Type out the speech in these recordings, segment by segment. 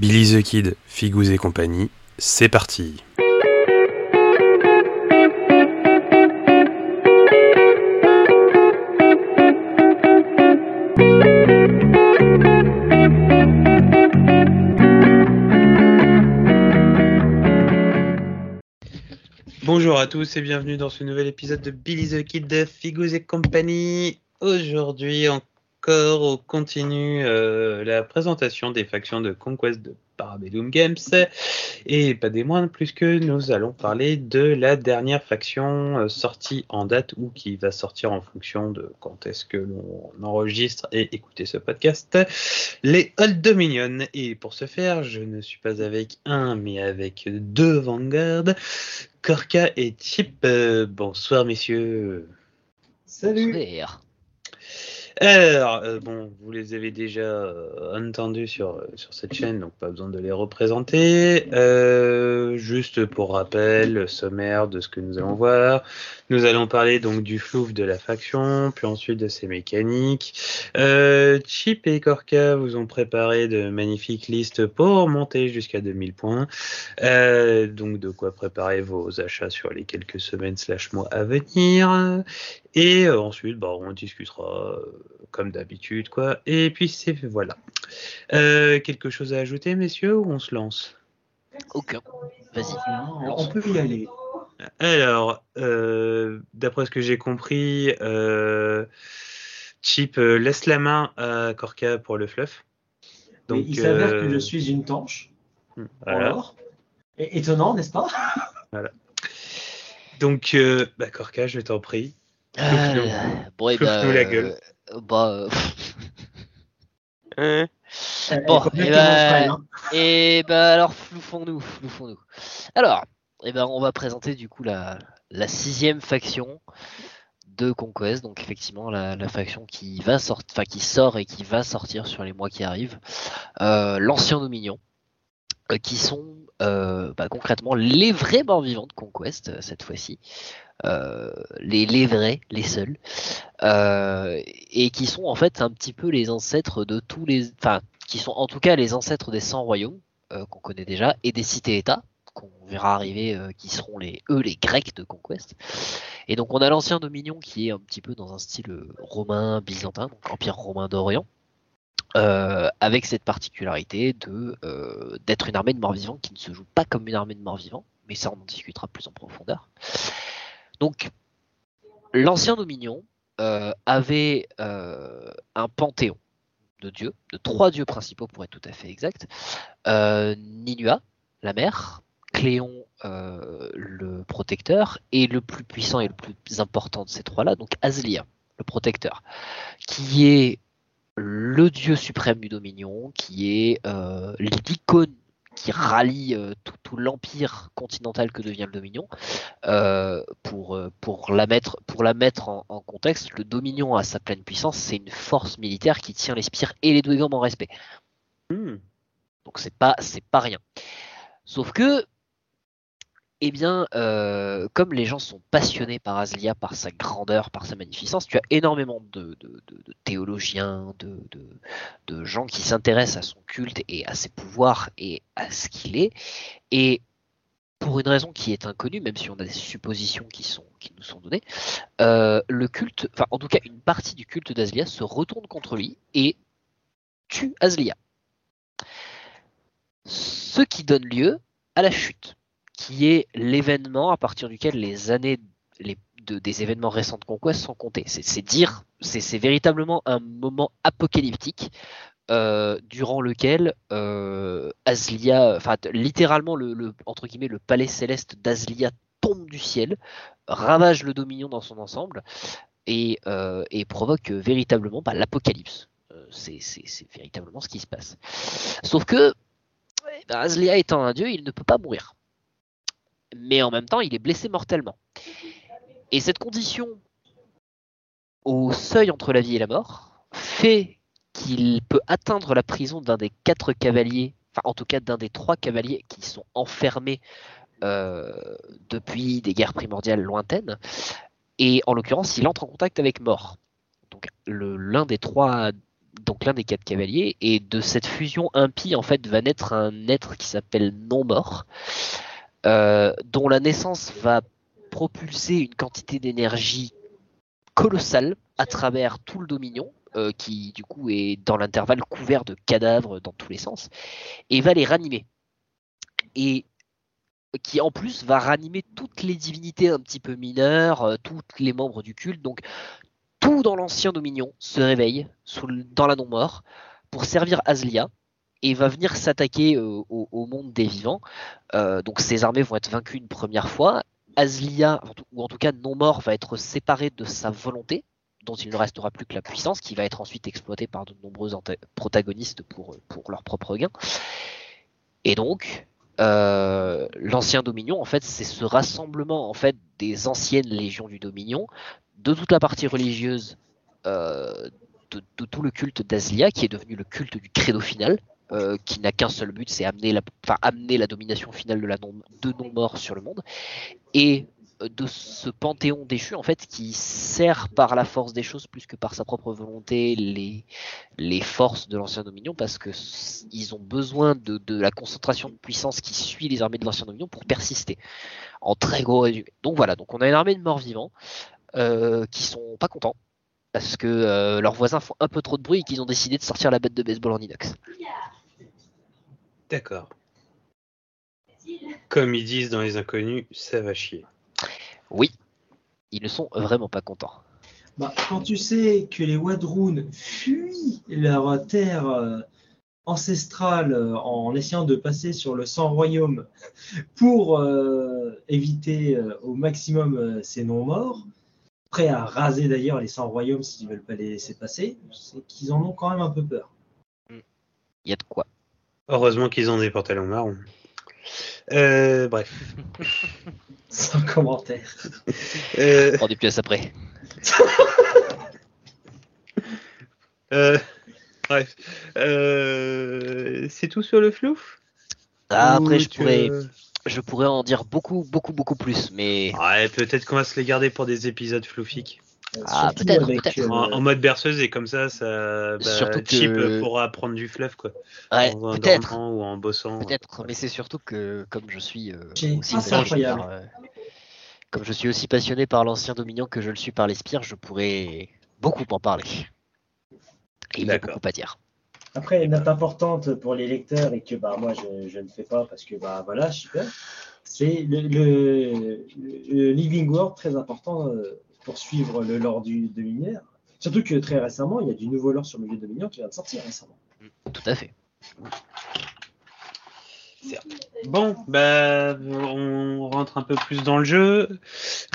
Billy the Kid, Figous et compagnie, c'est parti Bonjour à tous et bienvenue dans ce nouvel épisode de Billy the Kid Figous et compagnie. Aujourd'hui, on on continue euh, la présentation des factions de Conquest de Parabellum Games et pas des moindres plus que nous allons parler de la dernière faction euh, sortie en date ou qui va sortir en fonction de quand est-ce que l'on enregistre et écouter ce podcast, les Old Dominion. Et pour ce faire, je ne suis pas avec un mais avec deux Vanguard, Korka et Chip. Euh, bonsoir messieurs. Salut. Alors, euh, bon, vous les avez déjà euh, entendus sur, euh, sur cette chaîne, donc pas besoin de les représenter. juste pour rappel, sommaire de ce que nous allons voir. Nous allons parler donc du flouf de la faction, puis ensuite de ses mécaniques. Chip et Korka vous ont préparé de magnifiques listes pour monter jusqu'à 2000 points. donc de quoi préparer vos achats sur les quelques semaines slash mois à venir. Et ensuite, bah, on discutera comme d'habitude, quoi. Et puis c'est voilà. Euh, quelque chose à ajouter, messieurs, ou on se lance? Aucun. Vas-y. On peut y aller. Alors, euh, d'après ce que j'ai compris, euh, Chip laisse la main à Corca pour le fluff. Donc, il s'avère que je suis une tanche. Hmm, voilà. étonnant, n'est-ce pas? Voilà. Donc, bah, Corca, je t'en prie. bon, et eh ben, la gueule. Bah. Euh, hein? Bon, et hein. et ben alors floufons-nous, floufons-nous. Alors, et ben on va présenter du coup la, la sixième faction de Conquest, donc effectivement la, faction qui va sortir, qui sort et qui va sortir sur les mois qui arrivent, euh, l'ancien Dominion, euh, qui sont euh, bah, concrètement les vrais morts vivants de Conquest euh, cette fois-ci. Les, vrais, les seuls, et qui sont en fait un petit peu les ancêtres de tous les, enfin, qui sont en tout cas les ancêtres des 100 royaumes qu'on connaît déjà et des cités-États qu'on verra arriver, qui seront les eux les Grecs de Conquest. Et donc on a l'ancien Dominion qui est un petit peu dans un style romain byzantin, donc empire romain d'Orient. Euh, avec cette particularité de euh, d'être une armée de morts vivants qui ne se joue pas comme une armée de morts vivants, mais ça on en discutera plus en profondeur. Donc, l'ancien Dominion euh, avait euh, un panthéon de dieux, de trois dieux principaux pour être tout à fait exact. Euh, Ninua, la mère, Cléon, le protecteur, et le plus puissant et le plus important de ces trois-là, donc Aslia, le protecteur, qui est le dieu suprême du Dominion, qui est l'icône qui rallie euh, tout, l'empire continental que devient le Dominion. Euh, pour, euh, pour, la mettre, pour la mettre en, contexte, le Dominion à sa pleine puissance, c'est une force militaire qui tient les spires et les Dwegam en respect. Hmm. Donc c'est pas c'est pas rien. Sauf que eh bien, euh, comme les gens sont passionnés par Aslia, par sa grandeur, par sa magnificence, tu as énormément de, théologiens, de, gens qui s'intéressent à son culte et à ses pouvoirs et à ce qu'il est. Et pour une raison qui est inconnue, même si on a des suppositions qui, nous sont données, euh, le culte, enfin en tout cas une partie du culte d'Aslia se retourne contre lui et tue Aslia. Ce qui donne lieu à la chute qui est l'événement à partir duquel les années de, des événements récents de Conquest sont comptées. C'est dire, c'est véritablement un moment apocalyptique euh, durant lequel euh, Aslia, enfin littéralement le, entre guillemets le palais céleste d'Aslia tombe du ciel, ravage le Dominion dans son ensemble et, euh, provoque véritablement bah, l'apocalypse. c'est véritablement ce qui se passe. Sauf que bah, Aslia étant un dieu, il ne peut pas mourir mais en même temps, il est blessé mortellement. Et cette condition au seuil entre la vie et la mort fait qu'il peut atteindre la prison d'un des quatre cavaliers, enfin en tout cas d'un des trois cavaliers qui sont enfermés euh, depuis des guerres primordiales lointaines. Et en l'occurrence, il entre en contact avec mort. Donc l'un des donc l'un des quatre cavaliers, et de cette fusion impie, en fait, va naître un être qui s'appelle non-mort, euh, dont la naissance va propulser une quantité d'énergie colossale à travers tout le Dominion, euh, qui du coup est dans l'intervalle couvert de cadavres dans tous les sens, et va les ranimer. Et qui en plus va ranimer toutes les divinités un petit peu mineures, euh, tous les membres du culte. Donc tout dans l'ancien Dominion se réveille dans la non-mort pour servir Aslia et va venir s'attaquer au, monde des vivants. Euh, donc ces armées vont être vaincues une première fois. Aslia, ou en tout cas non-mort, va être séparé de sa volonté, dont il ne restera plus que la puissance, qui va être ensuite exploitée par de nombreux protagonistes pour, pour leur propre gain. Et donc, euh, l'ancien Dominion, en fait, c'est ce rassemblement en fait des anciennes légions du Dominion, de toute la partie religieuse, euh, de, tout le culte d'Azlia, qui est devenu le culte du credo final, euh, qui n'a qu'un seul but, c'est amener la, domination finale de la non, de sur le monde, et de ce panthéon déchu en fait qui sert par la force des choses plus que par sa propre volonté les, forces de l'ancien Dominion parce que ils ont besoin de, de, la concentration de puissance qui suit les armées de l'ancien Dominion pour persister en très gros résumé. Donc voilà, donc on a une armée de morts vivants euh, qui sont pas contents parce que euh, leurs voisins font un peu trop de bruit et qu'ils ont décidé de sortir la bête de baseball en inox. D'accord. Comme ils disent dans les inconnus, ça va chier. Oui, ils ne sont vraiment pas contents. Bah, quand tu sais que les Wadroun fuient leur terre euh, ancestrale euh, en essayant de passer sur le sang royaume pour euh, éviter au maximum ces non-morts, prêts à raser d'ailleurs les 100 royaumes s'ils ne veulent pas les laisser passer, c'est qu'ils en ont quand même un peu peur. Il y a de quoi. Heureusement qu'ils ont des pantalons marrons. bref. Sans commentaire. Euh... On des pièces après. euh... Bref. Euh... C'est tout sur le flouf ah, Après, je pourrais, je pourrais en dire beaucoup, beaucoup, beaucoup plus, mais. Ouais, peut-être qu'on va se les garder pour des épisodes floufiques. Ah, peut-être, peut-être. Euh, en, mode berceuse et comme ça, ça bah, surtout Chip pourra prendre du fluff quoi. Ouais, peut-être. Ou en bossant. Peut-être, mais c'est surtout que comme je suis euh, aussi euh, comme je suis aussi passionné par l'ancien Dominion que je le suis par les spires, je pourrais beaucoup en parler. Et il y a beaucoup à dire. Après, une note importante pour les lecteurs et que bah, moi je, je ne fais pas parce que bah voilà, super. C'est le, le, le, Living World très important pour suivre le lore du, de Lumière. Surtout que très récemment, il y a du nouveau lore sur le vieux Dominion qui vient de sortir récemment. Tout à fait. Bon, bah, on rentre un peu plus dans le jeu.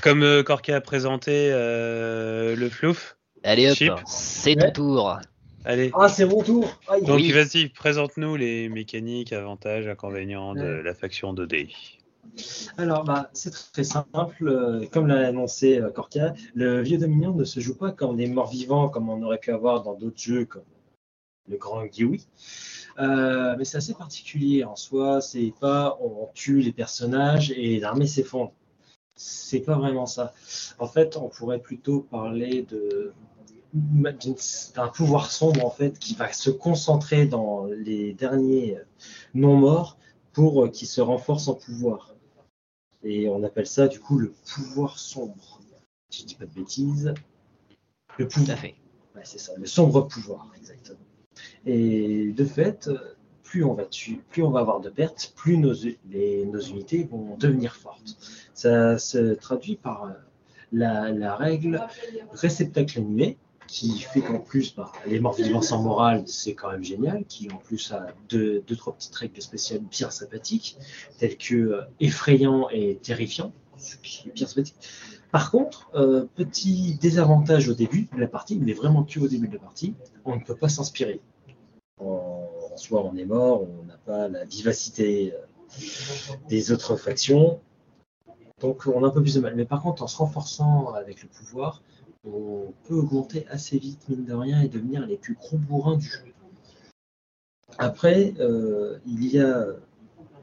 Comme euh, Corky a présenté euh, le flouf. Allez hop, c'est ton tour. Allez. Ah, c'est mon tour. Donc vas-y, présente-nous les mécaniques, avantages, inconvénients de la faction 2D. Alors, bah, c'est très simple. Euh, comme l'a annoncé euh, Corkia, le vieux Dominion ne se joue pas comme des morts vivants, comme on aurait pu avoir dans d'autres jeux comme le Grand Giwi. Euh, mais c'est assez particulier en soi. C'est pas on tue les personnages et l'armée s'effondre. C'est pas vraiment ça. En fait, on pourrait plutôt parler d'un pouvoir sombre en fait qui va se concentrer dans les derniers non morts pour qu'ils se renforcent en pouvoir. Et on appelle ça du coup le pouvoir sombre. Si je dis pas de bêtises. Le pouvoir. fait. Ouais, c'est ça, le sombre pouvoir, exactement. Et de fait, plus on va tuer, plus on va avoir de pertes, plus nos, nos unités vont devenir fortes. Ça se traduit par la, la règle réceptacle annulé, qui fait qu'en plus, bah, les morts vivants sans morale, c'est quand même génial, qui en plus a deux, deux trois petites règles spéciales bien sympathiques, telles que euh, effrayant et terrifiant, qui est bien sympathique. Par contre, euh, petit désavantage au début de la partie, mais vraiment que au début de la partie, on ne peut pas s'inspirer. En, en, soi, on est mort, on n'a pas la vivacité euh, des autres factions, donc on a un peu plus de mal. Mais par contre, en se renforçant avec le pouvoir, on peut augmenter assez vite, mine de rien, et devenir les plus gros bourrins du jeu. Après, euh, il y a,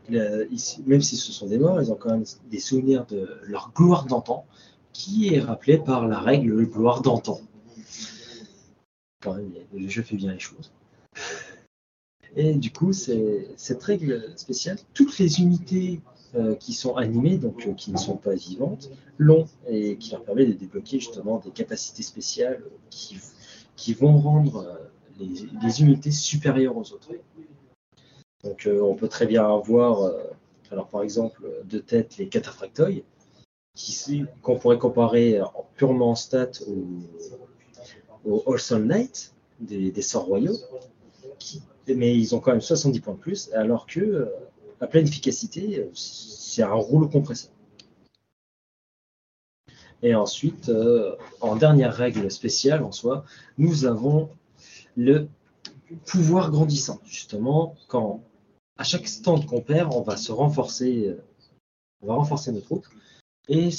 même si ce sont des morts, ils ont quand même des souvenirs de leur gloire d'antan, qui est rappelé par la règle gloire d'antan. Quand même, le jeu fait bien les choses. Et du coup, cette règle spéciale, toutes les unités euh, qui sont animées, donc euh, qui ne sont pas vivantes, l'ont et qui leur permet de débloquer justement des capacités spéciales qui, qui vont rendre euh, les, unités supérieures aux autres. Donc on peut très bien avoir, alors par exemple, de tête les cataphractoïs, qu'on pourrait comparer purement en stats au, au All Knight des, sorts royaux, mais ils ont quand même 70 points de plus, alors que la pleine efficacité, c'est un rouleau compresseur. Et ensuite, euh, en dernière règle spéciale en soi, nous avons le pouvoir grandissant. Justement, quand à chaque stand qu'on perd, on va se renforcer, euh, on va renforcer nos troupes. Et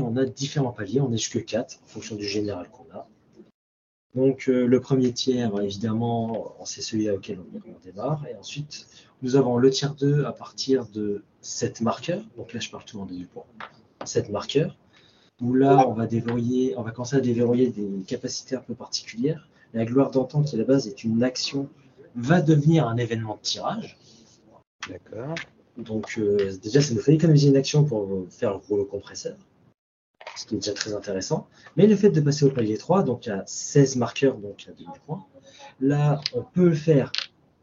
on a différents paliers, on est jusque 4 en fonction du général qu'on a. Donc euh, le premier tiers, évidemment, c'est celui auquel on, démarre. Et ensuite, nous avons le tiers 2 à partir de 7 marqueurs. Donc là, je parle tout en début pour 7 marqueurs. Où là, on va déverrouiller, on va commencer à déverrouiller des capacités un peu particulières. La gloire d'antan, qui à la base est une action, va devenir un événement de tirage. D'accord. Donc euh, déjà, ça nous fait économiser une action pour faire le rouleau compresseur ce qui est déjà très intéressant. Mais le fait de passer au palier 3, donc à 16 marqueurs, donc à 2000 points, là, on peut faire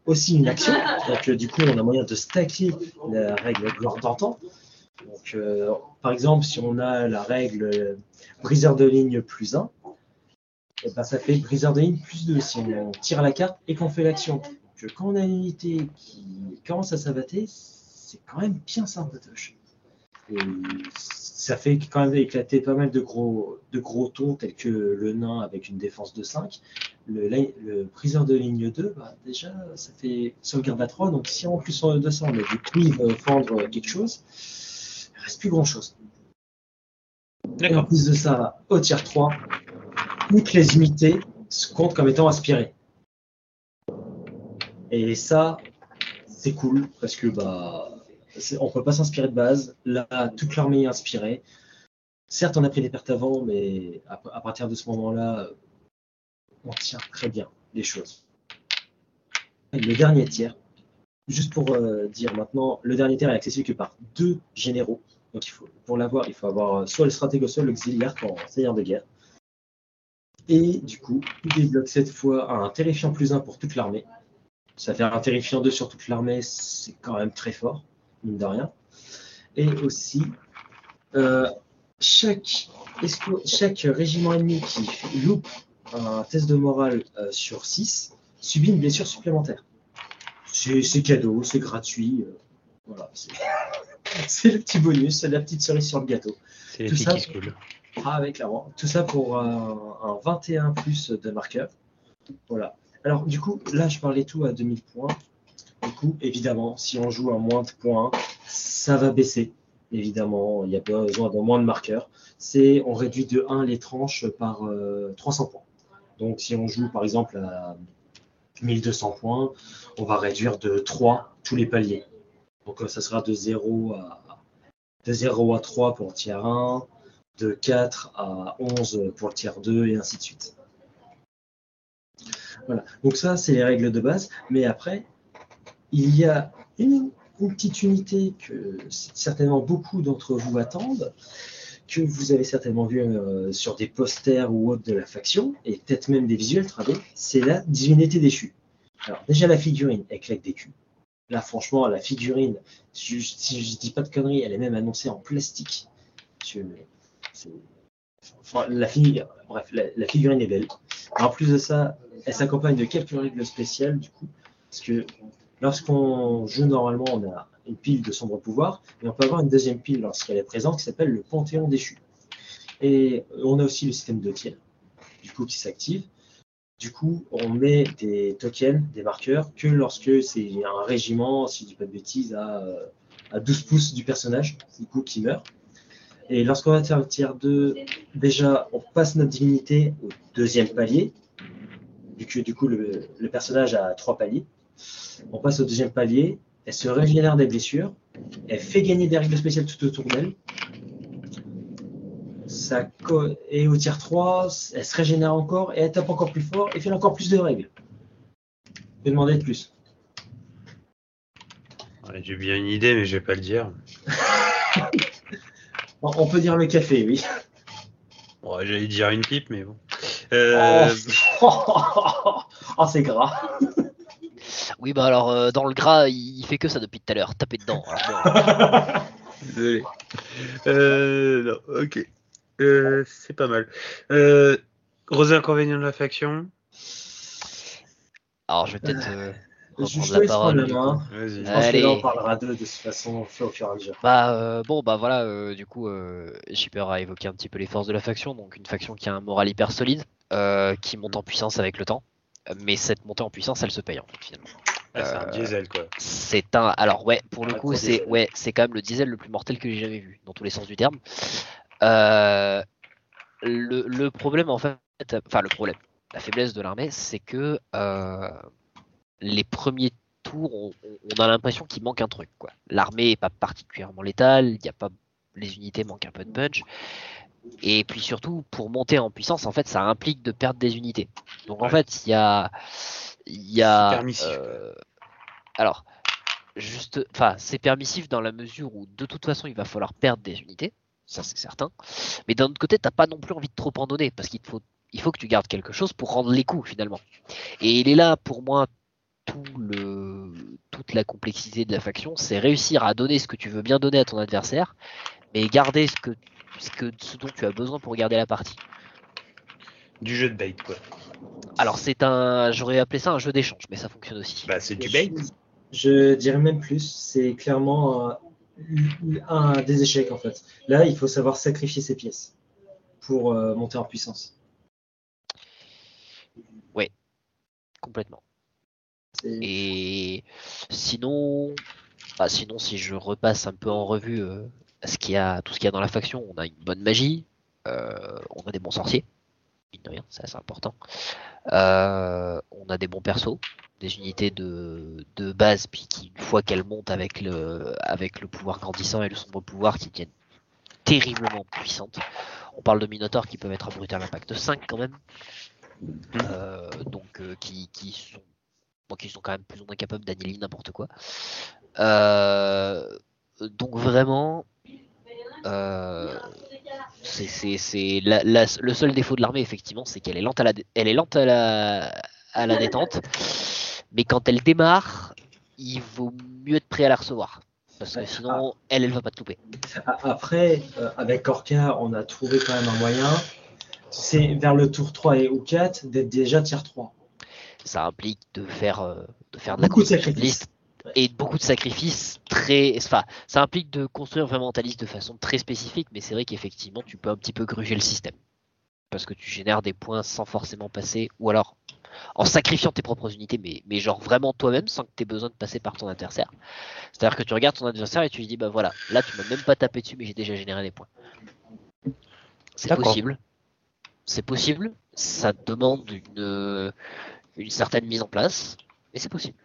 aussi une action. Donc, euh, du coup, on a moyen de stacker la règle d'antan. Donc, euh, par exemple, si on a la règle euh, briseur de ligne plus 1, et eh ben, ça fait briseur de ligne plus 2 si on tire la carte et qu'on fait l'action. Donc, quand on a une unité qui commence à s'abatter, c'est quand même bien sympatoche. Et ça fait quand même éclater pas mal de gros, de gros tons tels que le nain avec une défense de 5. Le, le priseur de ligne 2, bah, déjà, ça fait sauvegarde à 3. Donc si en plus de ça, on a du cuivre fendre quelque chose, il ne reste plus grand chose. Et en plus de ça, au tiers 3, toutes les unités se comptent comme étant aspirées. Et ça, c'est cool parce que bah on peut pas s'inspirer de base. Là, toute l'armée est inspirée. Certes, on a pris des pertes avant, mais à, partir de ce moment-là, on tient très bien les choses. Le dernier tiers, juste pour euh, dire maintenant, le dernier tiers est accessible que par deux généraux. Donc, pour l'avoir, il faut avoir soit le stratège, soit l'auxiliaire en seigneur de guerre. Et du coup, il débloque cette fois un terrifiant plus 1 pour toute l'armée. Ça fait un terrifiant 2 sur toute l'armée, c'est quand même très fort mine de rien. Et aussi, euh, chaque, chaque régiment ennemi qui loupe un test de morale euh, sur 6 subit une blessure supplémentaire. C'est cadeau, c'est gratuit. Euh, voilà, c'est le petit bonus, c'est la petite cerise sur le gâteau. C'est Tout ça, cool. Ah, avec clairement. Tout ça pour un, un 21 plus de marqueur. Voilà. Alors, du coup, là, je parlais tout à 2000 points. Évidemment, si on joue à moins de points, ça va baisser. Évidemment, il y a besoin de moins de marqueurs. C'est on réduit de 1 les tranches par 300 euh, points. Donc, si on joue par exemple à 1200 points, on va réduire de 3 tous les paliers. Donc, euh, ça sera de 0 à, de 0 à 3 pour le tiers 1, de 4 à 11 pour le tiers 2 et ainsi de suite. Voilà. Donc ça, c'est les règles de base. Mais après, il y a une, petite unité que certainement beaucoup d'entre vous attendent, que vous avez certainement vu euh, sur des posters ou autres de la faction, et peut-être même des visuels travaillés, c'est la divinité déchue. Alors déjà la figurine, elle claque des culs. Là franchement, la figurine, si je, dis pas de conneries, elle est même annoncée en plastique. la, bref, la, figurine est belle. En plus de ça, elle s'accompagne de quelques règles spéciales du coup, parce que Lorsqu'on joue normalement, on a une pile de sombre pouvoir, mais on peut avoir une deuxième pile lorsqu'elle est présente qui s'appelle le Panthéon déchu. Et on a aussi le système de tiers, du coup, qui s'active. Du coup, on met des tokens, des marqueurs, que lorsque c'est un régiment, si je dis pas de bêtises, à, à 12 pouces du personnage, du coup, qui meurt. Et lorsqu'on va faire le tiers 2, déjà, on passe notre divinité au deuxième palier, vu que du coup, le personnage a trois paliers. On passe au deuxième palier. Elle se régénère des blessures. Elle fait gagner des règles spéciales tout autour d'elle. ça et au tiers 3, elle se régénère encore et elle tape encore plus fort et fait encore plus de règles. Je vais demander de plus. J'ai bien une idée, mais je vais pas le dire. On peut dire le café, oui. J'allais dire une pipe, mais bon. Euh... Oh, c'est gras. Oui, bah alors, euh, dans le gras, il fait que ça depuis tout à l'heure, taper dedans. Désolé. Euh, non, ok. Euh, c'est pas mal. Euh, gros inconvénient de la faction Alors, je vais peut-être euh, la parole. Main. Je pense Allez. que là, on parlera d'eux de toute façon au fur et à mesure. Bah, euh, bon, bah voilà, euh, du coup, euh, Shipper a évoqué un petit peu les forces de la faction. Donc, une faction qui a un moral hyper solide, euh, qui monte en puissance avec le temps. Mais cette montée en puissance, elle se paye en fait, finalement. Ah, c'est un Euh, diesel, quoi. C'est un. Alors ouais, pour le coup, c'est diesel. ouais, c'est quand même le diesel le plus mortel que j'ai jamais vu, dans tous les sens du terme. Euh, le, le problème en fait, enfin le problème, la faiblesse de l'armée, c'est que euh, les premiers tours, on, on a l'impression qu'il manque un truc. quoi. L'armée est pas particulièrement létale, il y a pas, les unités manquent un peu de punch. Et puis surtout, pour monter en puissance, en fait, ça implique de perdre des unités. Donc en fait, il y a, il euh, alors, juste, enfin, c'est permissif dans la mesure où de toute façon, il va falloir perdre des unités, ça c'est certain. Mais d'un autre côté, t'as pas non plus envie de trop en donner parce qu'il faut, il faut que tu gardes quelque chose pour rendre les coups finalement. Et il est là pour moi tout le, toute la complexité de la faction, c'est réussir à donner ce que tu veux bien donner à ton adversaire, mais garder ce que, ce que, ce dont tu as besoin pour garder la partie. Du jeu de bait, quoi. Alors c'est un, j'aurais appelé ça un jeu d'échange, mais ça fonctionne aussi. Bah, c'est du bait. Je dirais même plus, c'est clairement euh, un des échecs en fait. Là, il faut savoir sacrifier ses pièces pour euh, monter en puissance. Complètement. C'est- Et sinon, bah, sinon si je repasse un peu en revue euh, ce qu'il y a, tout ce qu'il y a dans la faction, on a une bonne magie, euh, on a des bons sorciers, mine de rien, c'est assez important. Euh, on a des bons persos, des unités de, de base, puis qui, une fois qu'elles montent avec le, avec le pouvoir grandissant et le sombre pouvoir, qui deviennent terriblement puissantes. On parle de Minotaurs qui peuvent être à brutal impact 5 quand même. Euh, donc euh, qui, qui sont qui sont quand même plus ou moins capables d'annihiler n'importe quoi. Euh, donc vraiment, euh, c'est c'est- c'est la- la- le seul défaut de l'armée effectivement, c'est qu'elle est lente à la dé- elle est lente à la à la détente, mais quand elle démarre, il vaut mieux être prêt à la recevoir. Parce que sinon, elle, elle va pas te louper. Après, euh, avec Orca, on a trouvé quand même un moyen. C'est vers le tour 3 et ou 4 d'être déjà tier 3. Ça implique de faire, euh, de faire de la liste et beaucoup de sacrifices très. Enfin, ça implique de construire vraiment ta liste de façon très spécifique, mais c'est vrai qu'effectivement, tu peux un petit peu gruger le système. Parce que tu génères des points sans forcément passer, ou alors en sacrifiant tes propres unités, mais, mais genre vraiment toi-même, sans que tu aies besoin de passer par ton adversaire. C'est-à-dire que tu regardes ton adversaire et tu lui dis, bah voilà, là tu m'as même pas tapé dessus, mais j'ai déjà généré des points. C'est possible. C'est possible. Ça demande une, une certaine mise en place, mais c'est possible.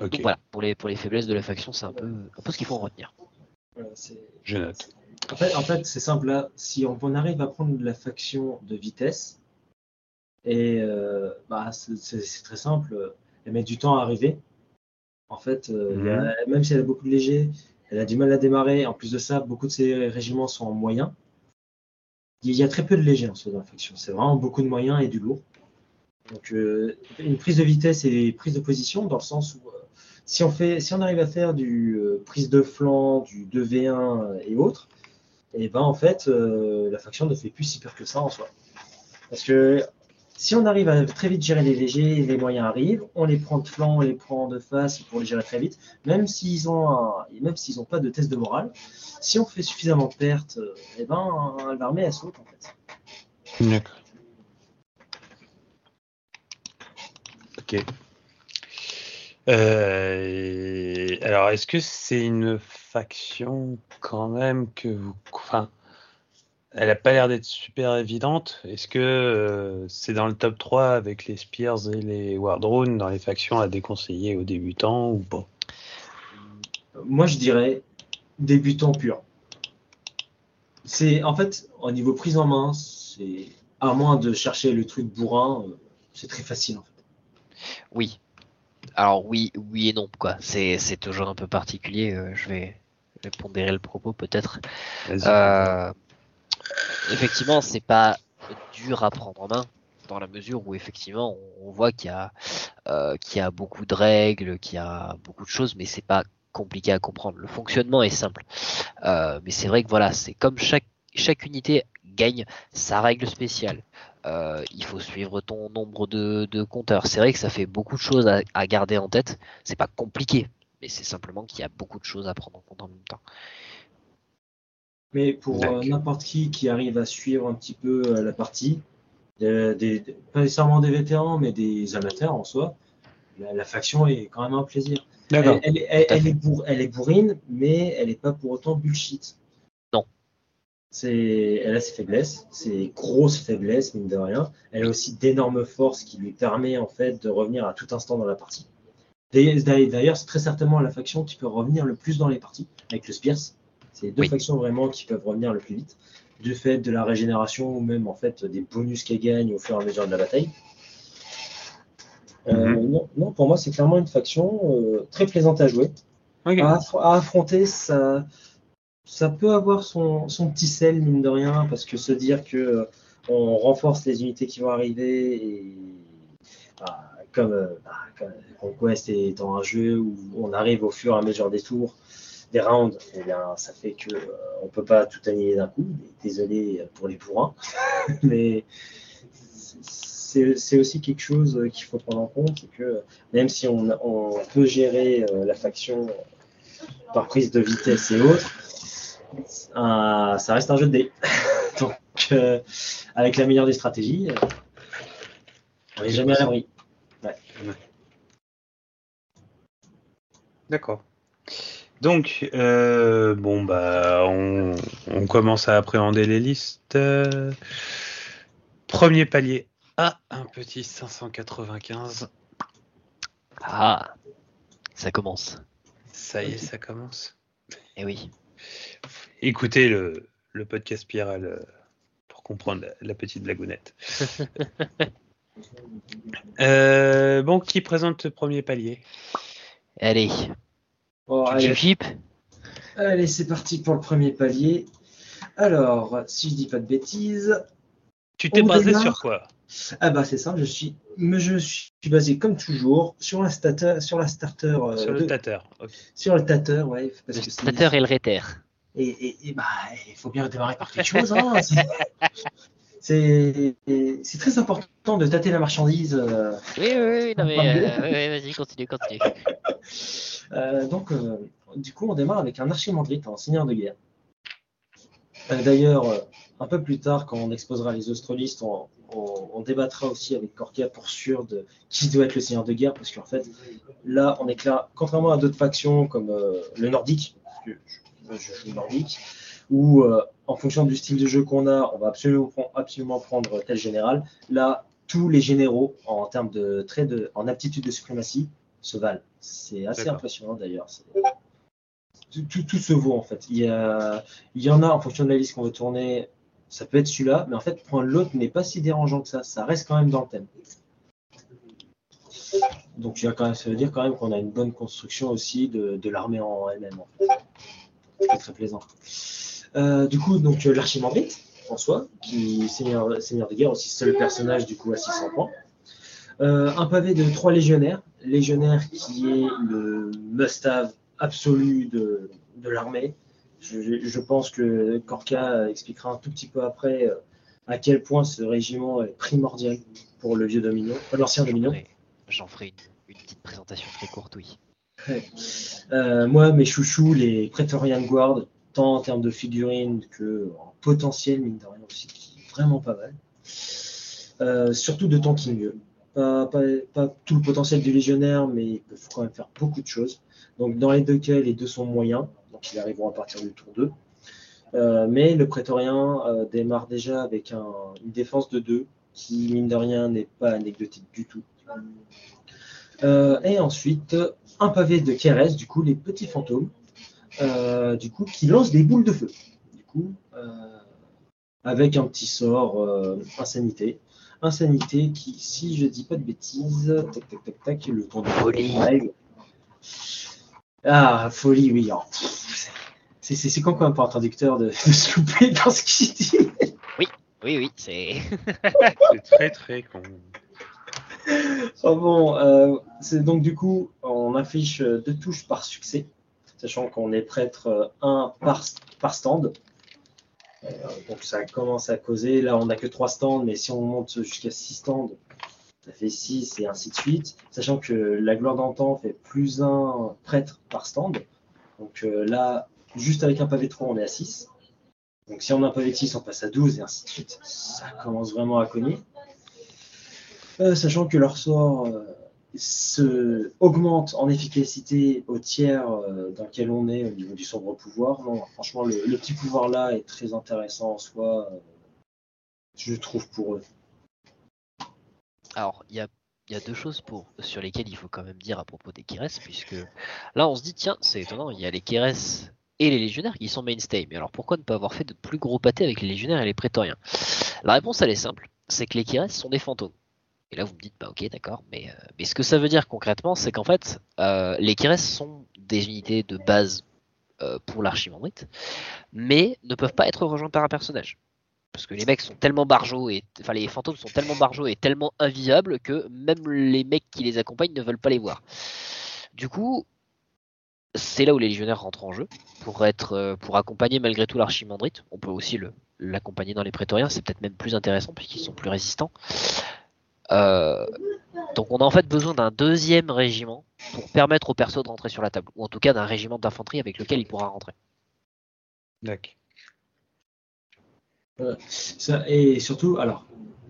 Donc voilà, pour les, pour les faiblesses de la faction, c'est un peu, un peu ce qu'il faut en retenir. Voilà, je note. En fait, en fait, c'est simple. Là, si on, on arrive à prendre la faction de vitesse, et euh, bah, c'est- très simple, elle met du temps à arriver. En fait, euh, a- même si elle a beaucoup de légers, elle a du mal à démarrer. En plus de ça, beaucoup de ses régiments sont en moyen. Il y a très peu de légers en soi dans la faction. C'est vraiment beaucoup de moyens et du lourd. Donc, euh, une prise de vitesse et prise de position, dans le sens où euh, si on, fait, si on arrive à faire du euh, prise de flanc, du 2v1 et autres, et ben en fait, euh, la faction ne fait plus si peur que ça en soi. Parce que si on arrive à très vite gérer les légers, les moyens arrivent, on les prend de flanc, on les prend de face pour les gérer très vite, même s'ils ont même s'ils n'ont pas de test de morale, si on fait suffisamment de pertes, euh, et ben l'armée elle saute en fait. D'accord. Ok. Euh, alors, est-ce que c'est une faction quand même que vous... Enfin, elle a pas l'air d'être super évidente. Est-ce que euh, c'est dans le top 3 avec les Spears et les War Drones dans les factions à déconseiller aux débutants ou pas? Moi je dirais débutant pur. C'est en fait au niveau prise en main, c'est à moins de chercher le truc bourrin, euh, c'est très facile en fait. Oui. Alors oui, oui et non quoi. C'est toujours un peu particulier. Euh, je vais, pondérer le propos peut-être. Euh, effectivement, c'est pas dur à prendre en main dans la mesure où effectivement on, voit qu'il y a qu'il y a beaucoup de règles, qu'il y a beaucoup de choses, mais c'est pas compliqué à comprendre. Le fonctionnement est simple. Euh, mais c'est vrai que voilà, c'est comme chaque, chaque unité gagne sa règle spéciale. Euh, il faut suivre ton nombre de, compteurs. C'est vrai que ça fait beaucoup de choses à, garder en tête. C'est pas compliqué, mais c'est simplement qu'il y a beaucoup de choses à prendre en compte en même temps. Mais pour euh, n'importe qui qui arrive à suivre un petit peu la partie, des, pas nécessairement des vétérans, mais des amateurs en soi, la faction est quand même un plaisir. Elle, elle, est bourrine, mais elle n'est pas pour autant bullshit. Elle a ses faiblesses, ses grosses faiblesses, mine de rien. Elle a aussi d'énormes forces qui lui permet en fait de revenir à tout instant dans la partie. D'ailleurs, c'est très certainement la faction qui peut revenir le plus dans les parties, avec le Spears. C'est les deux factions vraiment qui peuvent revenir le plus vite, du fait de la régénération ou même en fait des bonus qu'elle gagne au fur et à mesure de la bataille. Euh, mhm. non, pour moi, c'est clairement une faction euh, très plaisante à jouer. À, affronter, ça, ça peut avoir son, petit sel, mine de rien, parce que se dire que euh, on renforce les unités qui vont arriver, et bah, comme, bah, Conquest étant un jeu où on arrive au fur et à mesure des tours, des rounds, eh bien, ça fait que on peut pas tout annihiler d'un coup. Désolé pour les pourrins, mais c'est aussi quelque chose euh, qu'il faut prendre en compte, c'est que même si on, peut gérer euh, la faction par prise de vitesse et autres, ça reste un jeu de dés. Donc, euh, avec la meilleure des stratégies, on n'est jamais à l'abri. D'accord. Donc, bon, bah, on, on, commence à appréhender les listes. Premier palier, ah, un petit 595. Ah, ça commence. Ça y est, ça commence. Eh oui. Écoutez le, podcast Spiral euh, pour comprendre la, petite blagounette. Euh, bon, qui présente le premier palier? Allez. allez. Allez, c'est parti pour le premier palier. Alors, si je dis pas de bêtises. Tu t'es basé sur quoi? Ah bah c'est ça, je suis, je suis basé comme toujours sur la starter, sur la starter. Euh, sur le tater. Sur le tater, ouais. Parce le que tater et le réter. Et, et, bah il faut bien démarrer par quelque chose. Hein, c'est très important de tâter la marchandise. Euh, oui, oui, oui, non, mais euh, vas-y, continue, continue. donc, du coup, on démarre avec un archimandrite en seigneur de guerre. D'ailleurs, un peu plus tard, quand on exposera les australistes, on, on, débattra aussi avec Corkia pour sûr de qui doit être le seigneur de guerre, parce qu'en fait, là, on est clair, contrairement à d'autres factions comme euh, le nordique, parce que je, joue nordique, où euh, en fonction du style de jeu qu'on a, on va absolument, absolument prendre tel général. Là, tous les généraux, en termes de traits de, en aptitude de suprématie, se valent. C'est assez impressionnant d'ailleurs. Tout, se vaut en fait. Il y, il y en a en fonction de la liste qu'on veut tourner ça peut être celui-là, mais en fait, prendre l'autre n'est pas si dérangeant que ça. Ça reste quand même dans le thème. Donc, ça veut dire quand même qu'on a une bonne construction aussi de, l'armée en elle-même. C'est très plaisant. Euh, du coup, donc euh, l'archimandrite en soi, qui seigneur, seigneur de guerre, aussi seul personnage du coup à 600 points. Euh, un pavé de trois légionnaires. Légionnaire qui est le must-have absolu de l'armée. Je, pense que Corca expliquera un tout petit peu après euh, à quel point ce régiment est primordial pour le vieux Dominion, euh, l'ancien Dominion. J'en ferai une, petite présentation très courte, oui. Euh, moi, mes chouchous, les Praetorian Guard, tant en termes de figurines que en potentiel, mine de rien aussi, qui est vraiment pas mal. surtout de tanking. Pas, pas, pas, tout le potentiel du légionnaire, mais il faut quand même faire beaucoup de choses. Donc dans les deux cas, les deux sont moyens qui arriveront à partir du tour 2. Euh, mais le prétorien euh, démarre déjà avec une défense de 2 qui, mine de rien, n'est pas anecdotique du tout. Euh, et ensuite, un pavé de Kérès, du coup, les petits fantômes. du coup, qui lance des boules de feu. Du coup, avec un petit sort insanité. Insanité qui, si je dis pas de bêtises, tac tac tac tac, le temps de folie. Ah, folie, oui. Oh, c'est quand même pour un traducteur de, de se louper dans ce qu'il dit? Oui, oui, oui, c'est. c'est très très con. Oh bon, euh, c'est donc du coup, on affiche deux touches par succès, sachant qu'on est prêtre 1 par, par stand. Euh, donc ça commence à causer. Là, on n'a que 3 stands, mais si on monte jusqu'à 6 stands, ça fait 6 et ainsi de suite. Sachant que la gloire d'antan fait plus 1 prêtre par stand. Donc euh, là, juste avec un pavé de 3, on est à 6. Donc si on a un pavé de 6, on passe à 12 et ainsi de suite. Ça commence vraiment à cogner. Euh, sachant que leur sort euh, augmente en efficacité au tiers euh, dans lequel on est au niveau du sombre pouvoir. Franchement, le, petit pouvoir là est très intéressant en soi, je trouve pour eux. Alors, il y a, deux choses pour, sur lesquelles il faut quand même dire à propos des Kires, puisque là on se dit, tiens, c'est étonnant, il y a les Kires et les légionnaires qui sont mainstay. Mais alors pourquoi ne pas avoir fait de plus gros pâtés avec les légionnaires et les prétoriens? La réponse elle est simple, c'est que les Kires sont des fantômes. Et là, vous me dites, bah ok, d'accord, mais, euh, ce que ça veut dire concrètement, c'est qu'en fait, euh, les Kires sont des unités de base euh, pour l'archimandrite, mais ne peuvent pas être rejoints par un personnage. Parce que les mecs sont tellement barjots, et, enfin les fantômes sont tellement barjots et tellement invisibles que même les mecs qui les accompagnent ne veulent pas les voir. Du coup, c'est là où les légionnaires rentrent en jeu pour être pour accompagner malgré tout l'archimandrite. On peut aussi l'accompagner dans les prétoriens, c'est peut-être même plus intéressant puisqu'ils sont plus résistants. Euh, donc on a en fait besoin d'un deuxième régiment pour permettre au perso de rentrer sur la table, ou en tout cas d'un régiment d'infanterie avec lequel il pourra rentrer. D'accord. et surtout, alors,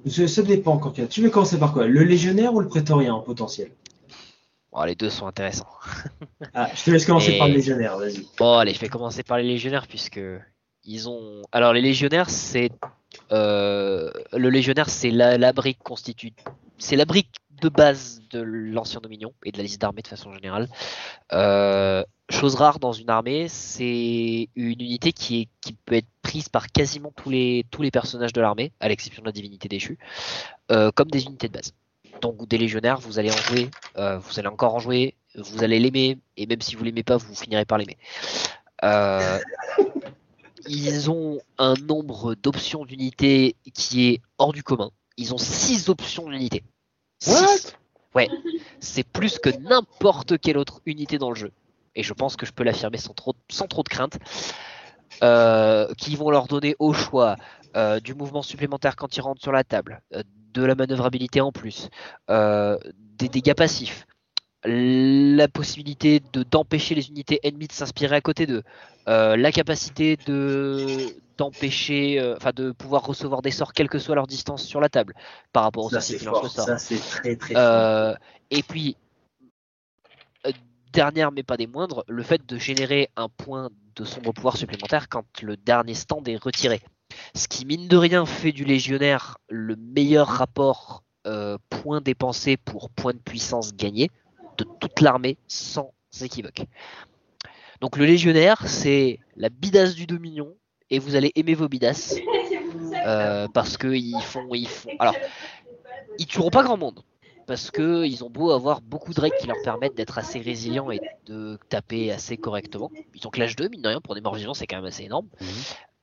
ça, dépend quand tu veux commencer par quoi? Le légionnaire ou le prétorien en potentiel? Les deux sont intéressants. ah, je te laisse commencer par le légionnaire, vas-y. Bon, allez, je vais commencer par les légionnaires puisque ils ont. Alors, les légionnaires, c'est euh, le légionnaire, c'est la, brique constitue, c'est la brique de base de l'ancien Dominion et de la liste d'armées de façon générale. Euh, chose rare dans une armée, c'est une unité qui, est, qui peut être prise par quasiment tous les, tous les personnages de l'armée, à l'exception de la divinité déchue, euh, comme des unités de base. Donc des légionnaires, vous allez en jouer, vous allez encore en jouer, vous allez l'aimer, et même si vous l'aimez pas, vous finirez par l'aimer ils ont un nombre d'options d'unités qui est hors du commun. Ils ont six options d'unités. Ouais, c'est plus que n'importe quelle autre unité dans le jeu. Et je pense que je peux l'affirmer sans trop, sans trop de crainte. Euh, qui vont leur donner au choix euh, du mouvement supplémentaire quand ils rentrent sur la table, euh, de la manœuvrabilité en plus, des dégâts passifs, la possibilité de d'empêcher les unités ennemies de s'inspirer à côté d'eux, euh, la capacité de d'empêcher, euh, enfin de pouvoir recevoir des sorts quelle que soit leur distance sur la table par rapport aux sorts qui lancent le sort. Ça c'est très très euh, Et puis dernière mais pas des moindres, le fait de générer un point de sombre pouvoir supplémentaire quand le dernier stand est retiré. Ce qui mine de rien fait du légionnaire le meilleur rapport point dépensé pour point de puissance gagné de toute l'armée sans équivoque. Donc le légionnaire, c'est la bidasse du Dominion, et vous allez aimer vos bidasses euh, parce que ils font, ils font. Alors, ils tueront pas grand monde parce que ils ont beau avoir beaucoup de règles qui leur permettent d'être assez résilients et de taper assez correctement. Ils ont clash 2, mine de rien, pour des morts vivants, c'est quand même assez énorme. Mhm.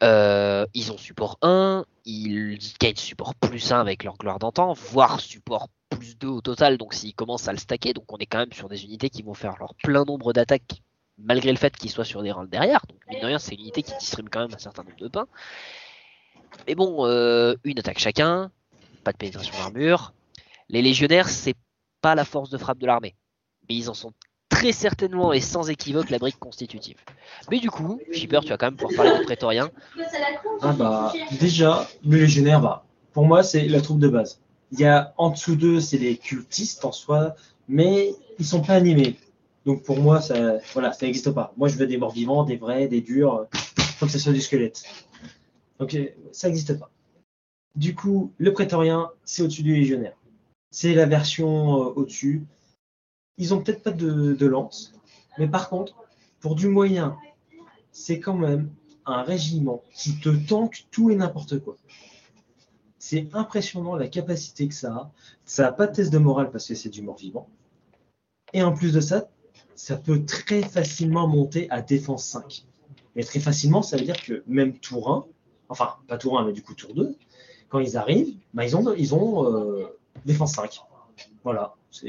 Euh, ils ont support 1, ils gagnent support plus 1 avec leur gloire d'antan, voire support plus 2 au total, donc s'ils commencent à le stacker, donc on est quand même sur des unités qui vont faire leur plein nombre d'attaques, malgré le fait qu'ils soient sur des rangs derrière, donc mine de rien c'est une unité qui distribue quand même un certain nombre de pains. Mais bon, euh, une attaque chacun, pas de pénétration d'armure. Les légionnaires, c'est pas la force de frappe de l'armée, mais ils en sont très certainement et sans équivoque la brique constitutive. Mais du coup, Shipper, tu vas quand même pouvoir parler de prétorien. Ah bah, déjà, le légionnaire, bah, pour moi, c'est la troupe de base. Il y a en dessous d'eux, c'est les cultistes en soi, mais ils sont pas animés. Donc pour moi, ça, voilà, ça n'existe pas. Moi, je veux des morts vivants, des vrais, des durs. Faut que ce soit du squelette. Donc euh, ça n'existe pas. Du coup, le prétorien, c'est au-dessus du légionnaire. C'est la version euh, au-dessus. Ils ont peut-être pas de, lance, mais par contre, pour du moyen c'est quand même un régiment qui te tanque tout et n'importe quoi. C'est impressionnant la capacité que ça a. Ça n'a pas de test de morale parce que c'est du mort-vivant. Et en plus de ça, ça peut très facilement monter à défense 5. Et très facilement, ça veut dire que même tour 1, enfin pas tour 1, mais du coup tour 2, quand ils arrivent, bah, ils ont, ils ont euh, défense 5. Voilà.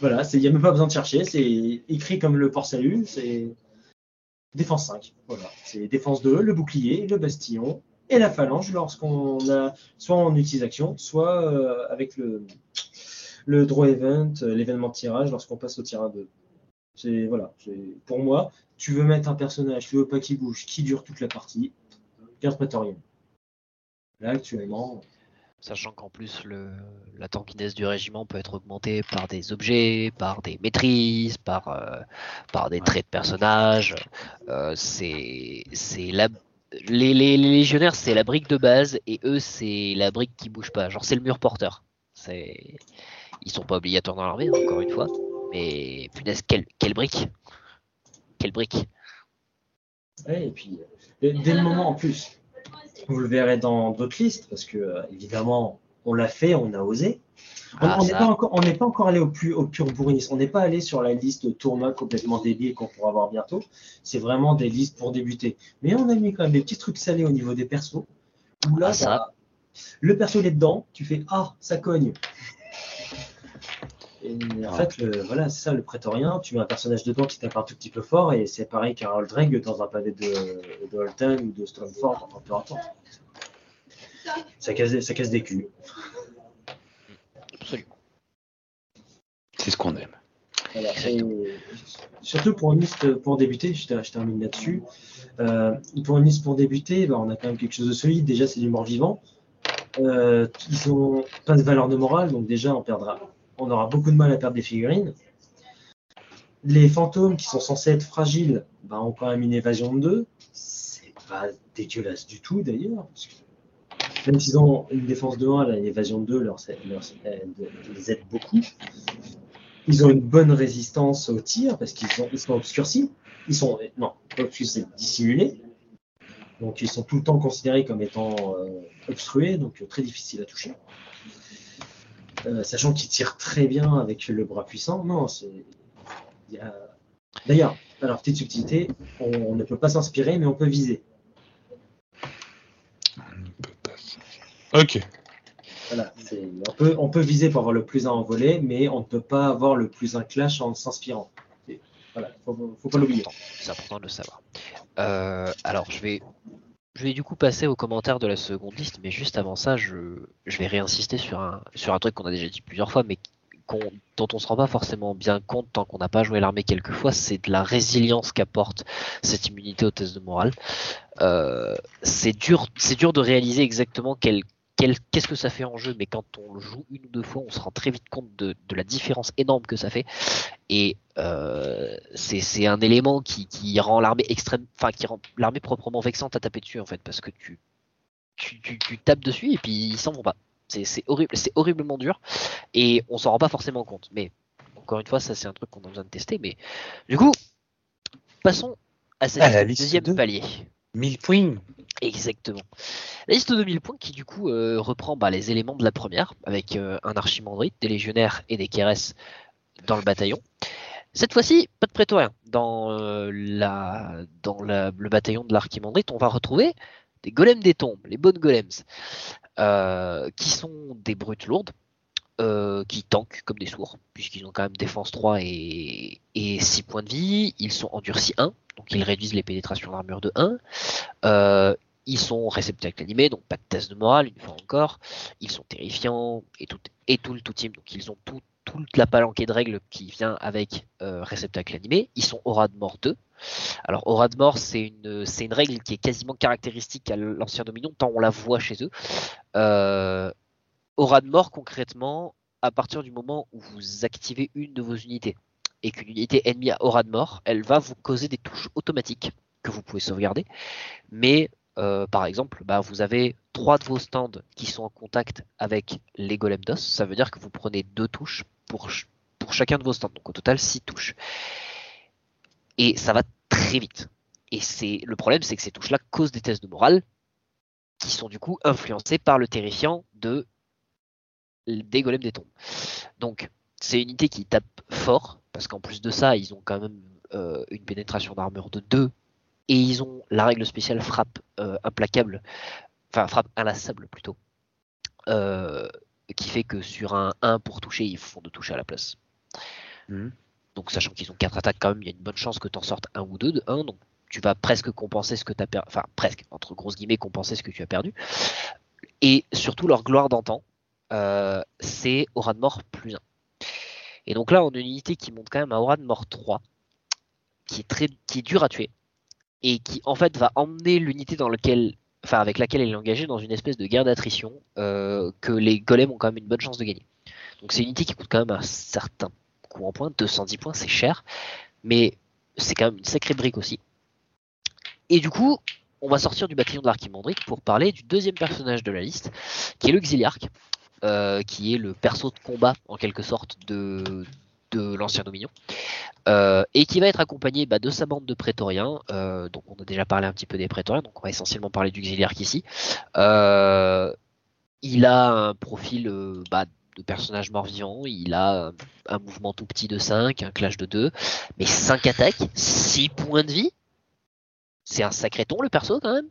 voilà, il n'y a même pas besoin de chercher, c'est écrit comme le port salut, c'est défense 5. Voilà, c'est défense 2, le bouclier, le bastillon et la phalange lorsqu'on a soit en utilisation, soit euh, avec le, le draw event, euh, l'événement tirage lorsqu'on passe au tir à 2. C'est voilà, pour moi, tu veux mettre un personnage, tu veux pas qu'il bouge, qui dure toute la partie, garde Praetorian. Là actuellement, Sachant qu'en plus, le, la tankiness du régiment peut être augmentée par des objets, par des maîtrises, par, euh, par des traits de personnages. Euh, c'est la, les, les, légionnaires, c'est la brique de base et eux, c'est la brique qui bouge pas. Genre, c'est le mur porteur. Ils sont pas obligatoires dans l'armée, encore une fois. Mais punaise, quelle, quelle brique Quelle brique et puis, dès le moment en plus, vous le verrez dans d'autres listes, parce que euh, évidemment, on l'a fait, on a osé. On ah, n'est pas, encore, pas encore allé au, plus, au pur bourrinisme. On n'est pas allé sur la liste tournoi complètement débile qu'on pourra voir bientôt. C'est vraiment des listes pour débuter. Mais on a mis quand même des petits trucs salés au niveau des persos. Où là, ah, bah, le perso est dedans, tu fais Ah, ça cogne. Et en fait, voilà, c'est ça le prétorien. Tu mets un personnage dedans qui tape un tout petit peu fort, et c'est pareil qu'un Dreg dans un palais de, de Holten ou de Stormford, enfin peu importe. Ça casse, ça casse des culs. Absolument. C'est ce qu'on aime. surtout pour une liste pour débuter, je, termine là-dessus. Euh, pour une liste pour débuter, bah, on a quand même quelque chose de solide. Déjà, c'est du mort-vivant. Euh, ils n'ont pas de valeur de morale, donc déjà, on perdra on aura beaucoup de mal à perdre des figurines. Les fantômes qui sont censés être fragiles ben, ont quand même une évasion de 2. C'est pas dégueulasse du tout d'ailleurs. Même s'ils ont une défense de 1, l'évasion de 2 leur, les aide beaucoup. Ils ont une bonne résistance au tir parce qu'ils sont, obscurcis. Ils sont, non, obscurcis, dissimulés. Donc ils sont tout le temps considérés comme étant euh, obstrués, donc très difficiles à toucher. Euh, sachant qu'il tire très bien avec le bras puissant. Non, c'est. D'ailleurs, alors petite subtilité, on, ne peut pas s'inspirer, mais on peut viser. On ne peut pas. Ok. Voilà, on peut, on peut viser pour avoir le plus un en mais on ne peut pas avoir le plus un clash en s'inspirant. Voilà, faut, faut pas l'oublier. C'est important de le savoir. Euh, alors, je vais je vais du coup passer aux commentaires de la seconde liste, mais juste avant ça, je, vais réinsister sur un, sur un truc qu'on a déjà dit plusieurs fois, mais dont on se rend pas forcément bien compte tant qu'on n'a pas joué l'armée quelques fois, c'est de la résilience qu'apporte cette immunité aux tests de morale. Euh, c'est dur, c'est dur de réaliser exactement quel qu'est-ce que ça fait en jeu, mais quand on le joue une ou deux fois, on se rend très vite compte de, la différence énorme que ça fait. Et euh, c'est un élément qui, rend l'armée extrême, enfin qui rend l'armée proprement vexante à taper dessus en fait, parce que tu tu, tapes dessus et puis ils s'en vont pas. C'est horrible, c'est horriblement dur et on s'en rend pas forcément compte. Mais encore une fois, ça c'est un truc qu'on a besoin de tester. Mais du coup, passons à cette deuxième palier. 1000 points. Exactement. La liste de 1000 points qui du coup euh, reprend bah, les éléments de la première, avec euh, un archimandrite, des légionnaires et des kéres dans le bataillon. Cette fois-ci, pas de prétorien. Dans, euh, dans le bataillon de l'archimandrite, on va retrouver des golems des tombes, les bonnes golems, qui sont des brutes lourdes, qui tankent comme des sourds, puisqu'ils ont quand même défense 3 et, et 6 points de vie. Ils sont endurcis 1, donc ils réduisent les pénétrations d'armure de 1. Euh, ils sont réceptacles animés, donc pas de test de morale, une fois encore. Ils sont terrifiants et tout, le tout team, donc ils ont tout, toute la palanquée de règles qui vient avec euh, réceptacle animé. Ils sont aura de mort 2. Alors aura de mort, c'est une, règle qui est quasiment caractéristique à l'ancien Dominion, tant on la voit chez eux. Euh, aura de mort, concrètement, à partir du moment où vous activez une de vos unités et qu'une unité ennemie a aura de mort, elle va vous causer des touches automatiques que vous pouvez sauvegarder. Mais euh, par exemple, bah, vous avez trois de vos stands qui sont en contact avec les golems d'os. Ça veut dire que vous prenez deux touches pour, chacun de vos stands. Donc au total, six touches. Et ça va très vite. Et le problème, c'est que ces touches-là causent des tests de morale qui sont du coup influencés par le terrifiant de des golems des tombes. Donc c'est une unité qui tape fort, parce qu'en plus de ça, ils ont quand même euh, une pénétration d'armure de 2, et ils ont la règle spéciale frappe euh, implacable, enfin frappe inlassable plutôt, euh, qui fait que sur un 1 pour toucher, ils font de toucher à la place. Mhm. Donc sachant qu'ils ont 4 attaques quand même, il y a une bonne chance que tu en sortes un ou deux de 1, donc tu vas presque compenser ce que tu as perdu, enfin presque, entre grosses guillemets, compenser ce que tu as perdu. Et surtout leur gloire d'antan, euh, c'est aura de mort plus 1. Et donc là, on a une unité qui monte quand même à aura de mort 3, qui est, très, qui est dur à tuer, et qui en fait va emmener l'unité dans lequel, enfin avec laquelle elle est engagée dans une espèce de guerre d'attrition euh, que les golems ont quand même une bonne chance de gagner. Donc c'est une unité qui coûte quand même un certain coût en points, 210 points, c'est cher, mais c'est quand même une sacrée brique aussi. Et du coup, on va sortir du bataillon de l'Archimandrique pour parler du deuxième personnage de la liste, qui est le Xiliarque, euh, qui est le perso de combat en quelque sorte de, l'ancien Dominion, euh, et qui va être accompagné bah, de sa bande de prétoriens. Euh, donc on a déjà parlé un petit peu des prétoriens, donc on va essentiellement parler du Xiliarque ici. il a un profil bah, de personnage mort-vivant, il a un, mouvement tout petit de 5, un clash de 2, mais 5 attaques, 6 points de vie c'est un sacré ton le perso quand même.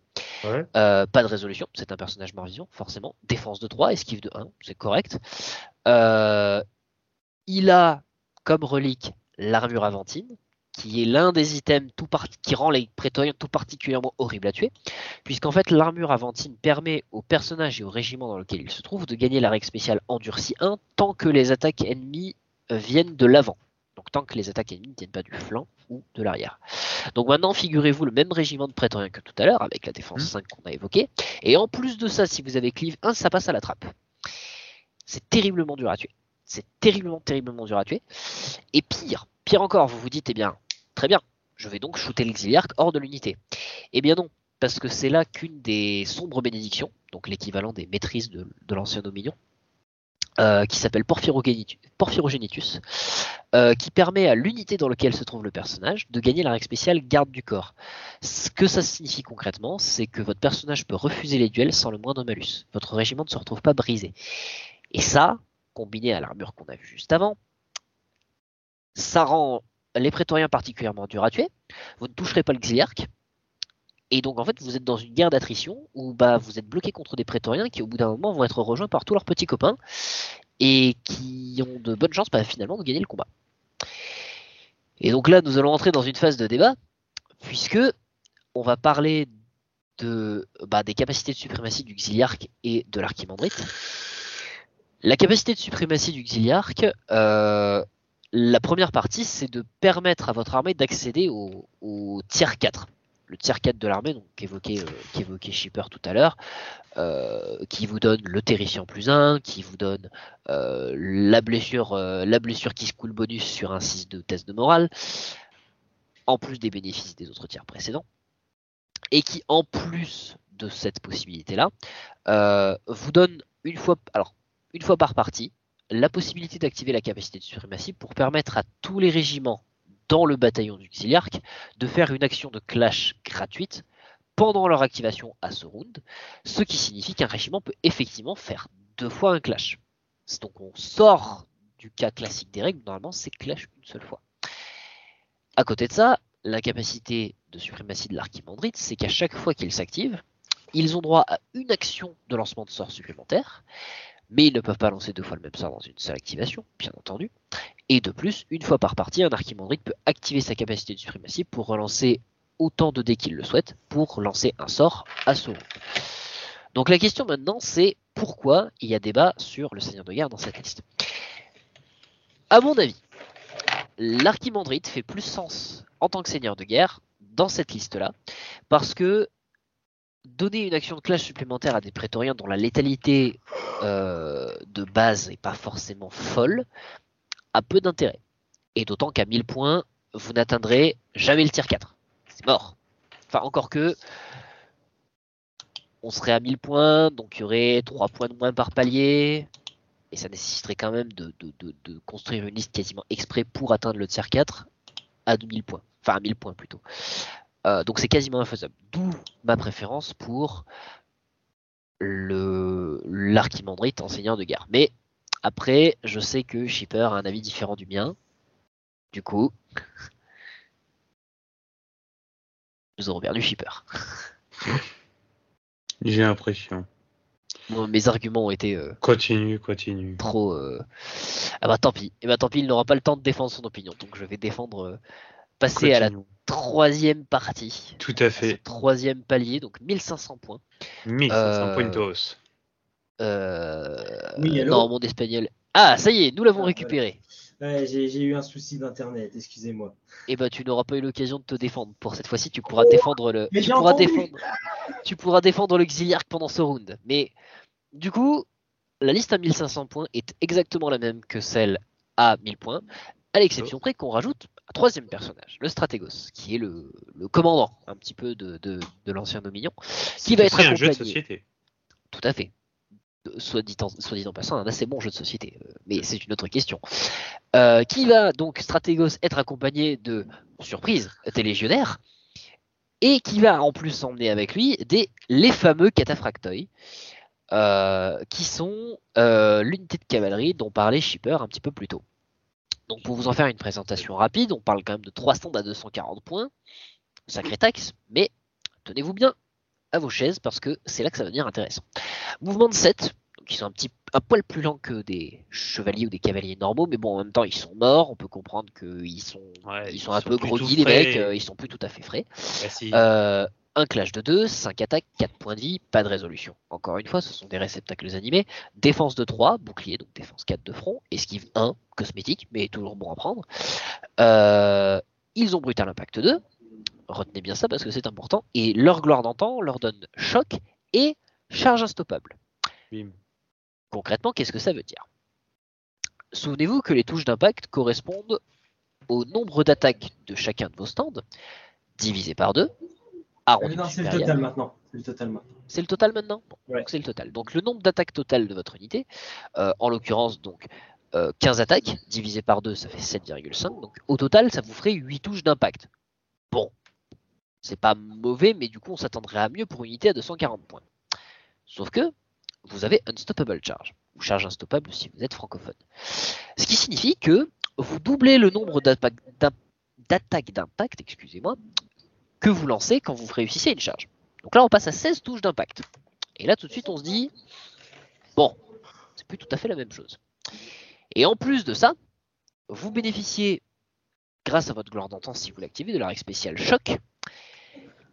Euh, pas de résolution, c'est un personnage mort vivant, forcément. Défense de 3, esquive de 1, c'est correct. Euh, il a comme relique l'armure aventine, qui est l'un des items tout qui rend les prétoriens tout particulièrement horribles à tuer, puisqu'en fait l'armure aventine permet au personnage et au régiment dans lequel il se trouve de gagner la règle spéciale endurci 1 tant que les attaques ennemies euh, viennent de l'avant. Donc tant que les attaques ennemies ne tiennent pas du flanc ou de l'arrière. Donc maintenant, figurez-vous le même régiment de prétoriens que tout à l'heure, avec la défense 5 mmh. qu'on a évoqué. Et en plus de ça, si vous avez cleave 1, ça passe à la trappe. C'est terriblement dur à tuer. C'est terriblement, terriblement dur à tuer. Et pire, pire encore, vous vous dites, eh bien, très bien, je vais donc shooter l'exiliarque hors de l'unité. Eh bien non, parce que c'est là qu'une des sombres bénédictions, donc l'équivalent des maîtrises de, de l'ancien Dominion, euh, qui s'appelle Porphyrogenitus, euh, qui permet à l'unité dans laquelle se trouve le personnage de gagner la règle spéciale garde du corps. Ce que ça signifie concrètement, c'est que votre personnage peut refuser les duels sans le moindre malus. Votre régiment ne se retrouve pas brisé. Et ça, combiné à l'armure qu'on a vue juste avant, ça rend les prétoriens particulièrement durs à tuer. Vous ne toucherez pas le xiliarque, et donc en fait, vous êtes dans une guerre d'attrition où bah, vous êtes bloqué contre des prétoriens qui au bout d'un moment vont être rejoints par tous leurs petits copains et qui ont de bonnes chances bah, finalement de gagner le combat. Et donc là, nous allons entrer dans une phase de débat puisque on va parler de, bah, des capacités de suprématie du Xiliarque et de l'Archimandrite. La capacité de suprématie du Xiliarque, euh, la première partie, c'est de permettre à votre armée d'accéder au tiers 4 le tiers 4 de l'armée, donc qu'évoquait euh, Shipper tout à l'heure, euh, qui vous donne le terrifiant plus 1, qui vous donne euh, la blessure la blessure qui se coule bonus sur un 6 de test de morale, en plus des bénéfices des autres tiers précédents, et qui en plus de cette possibilité-là, vous donne une fois, alors, une fois par partie la possibilité d'activer la capacité de suprématie pour permettre à tous les régiments dans le bataillon du Xiliarque de faire une action de clash gratuite pendant leur activation à ce round, ce qui signifie qu'un régiment peut effectivement faire deux fois un clash. Donc on sort du cas classique des règles, normalement c'est clash une seule fois. À côté de ça, la capacité de suprématie de l'archimandrite, c'est qu'à chaque fois qu'ils s'activent, ils ont droit à une action de lancement de sort supplémentaire, mais ils ne peuvent pas lancer deux fois le même sort dans une seule activation, bien entendu. Et de plus, une fois par partie, un archimandrite peut activer sa capacité de suprématie pour relancer autant de dés qu'il le souhaite pour lancer un sort à round. Donc la question maintenant, c'est pourquoi il y a débat sur le Seigneur de guerre dans cette liste À mon avis, l'archimandrite fait plus sens en tant que Seigneur de guerre dans cette liste-là, parce que donner une action de clash supplémentaire à des prétoriens dont la létalité euh, de base n'est pas forcément folle a peu d'intérêt. Et d'autant qu'à 1000 points, vous n'atteindrez jamais le tier 4. C'est mort. Enfin, encore que, on serait à 1000 points, donc il y aurait 3 points de moins par palier. Et ça nécessiterait quand même de, de construire une liste quasiment exprès pour atteindre le tier 4 à 2000 points. Enfin, à 1000 points plutôt. Euh, donc c'est quasiment infaisable. D'où ma préférence pour le l'archimandrite enseignant de guerre. Mais après, je sais que Shipper a un avis différent du mien. Du coup, nous aurons perdu Shipper. J'ai l'impression. mes arguments ont été euh, continue, continue. trop. euh, Ah bah tant pis. Et bah tant pis, il n'aura pas le temps de défendre son opinion. Donc je vais défendre, passer à la troisième partie, Tout à fait. troisième palier, donc 1500 points. 1500 Euh, pointos. Euh, Oui, non, mon espagnol. Ah, ça y est, nous l'avons Ah, récupéré. Ouais, j'ai j'ai eu un souci d'internet, excusez-moi. Et bah tu n'auras pas eu l'occasion de te défendre. Pour cette fois-ci, tu pourras défendre le. Mais Tu pourras entendu. défendre. Tu pourras défendre l'auxiliaire pendant ce round. Mais du coup, la liste à 1500 points est exactement la même que celle à 1000 points, à l'exception près qu'on rajoute un troisième personnage, le Stratégos, qui est le, le commandant un petit peu de, de, de l'ancien Dominion, qui va être aussi un jeu de accompagné. société. Tout à fait. Euh, Soit dit, en, soit dit en passant, un assez bon jeu de société, euh, mais c'est une autre question. Euh, qui va donc, Stratégos, être accompagné de, surprise, des légionnaires, et qui va en plus emmener avec lui des, les fameux cataphractoi, euh, qui sont euh, l'unité de cavalerie dont parlait Shipper un petit peu plus tôt. Donc pour vous en faire une présentation rapide, on parle quand même de 300 à 240 points, sacré taxe, mais tenez-vous bien à vos chaises parce que c'est là que ça va devenir intéressant. Mouvement de 7, donc ils sont un petit un poil plus lents que des chevaliers ou des cavaliers normaux, mais bon en même temps ils sont morts, on peut comprendre qu'ils sont Ouais, ils sont un peu groggy les mecs, euh, ils sont plus tout à fait frais. Euh, un clash de 2, 5 attaques, 4 points de vie, pas de résolution. Encore une fois, ce sont des réceptacles animés. Défense de 3, bouclier, donc défense 4 de front. Esquive 1, cosmétique, mais toujours bon à prendre. Euh, ils ont brutal impact 2. Retenez bien ça parce que c'est important. Et leur gloire d'antan leur donne choc et charge instoppable. Bim. Concrètement, qu'est-ce que ça veut dire? Souvenez-vous que les touches d'impact correspondent au nombre d'attaques de chacun de vos stands, divisé par 2, arrondi non, au c'est le total maintenant. C'est le total maintenant. C'est le total maintenant Bon, Ouais. donc C'est le total. Donc le nombre d'attaques totales de votre unité, euh, en l'occurrence donc euh, 15 attaques, divisé par 2, ça fait 7,5. Donc au total, ça vous ferait 8 touches d'impact. Bon, c'est pas mauvais, mais du coup on s'attendrait à mieux pour une unité à 240 points. Sauf que vous avez Unstoppable Charge, ou charge instoppable si vous êtes francophone. Ce qui signifie que vous doublez le nombre d'attaques d'impact, excusez-moi, que vous lancez quand vous réussissez une charge. Donc là, on passe à 16 touches d'impact. Et là, tout de suite, on se dit, bon, c'est plus tout à fait la même chose. Et en plus de ça, vous bénéficiez, grâce à votre gloire d'antan, si vous l'activez, de la règle spéciale choc,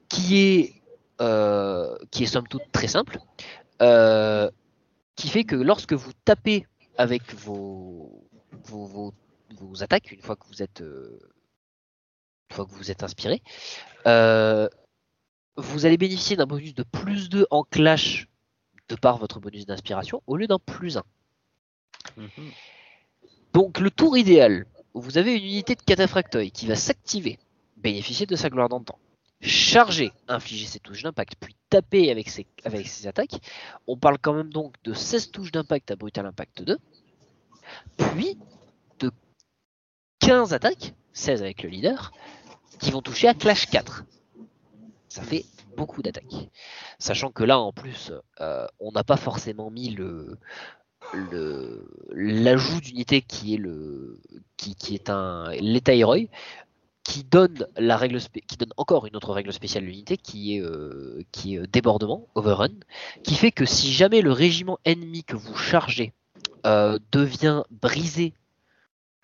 qui est, euh, qui est somme toute très simple, euh, qui fait que lorsque vous tapez avec vos, vos, attaques, une fois que vous êtes, euh, une fois que vous êtes inspiré, euh, vous allez bénéficier d'un bonus de plus 2 en clash de par votre bonus d'inspiration au lieu d'un plus 1. Mhm. Donc le tour idéal, vous avez une unité de cataphractoï qui va s'activer, bénéficier de sa gloire d'antan, charger, infliger ses touches d'impact, puis taper avec ses, avec ses attaques, on parle quand même donc de 16 touches d'impact à brutal impact 2, puis de 15 attaques, 16 avec le leader, qui vont toucher à clash 4. Ça fait beaucoup d'attaques. Sachant que là, en plus, euh, on n'a pas forcément mis le l'ajout d'unité qui est le qui, qui est un l'état qui donne la règle qui donne encore une autre règle spéciale l'unité qui est euh, qui est euh, débordement overrun qui fait que si jamais le régiment ennemi que vous chargez devient brisé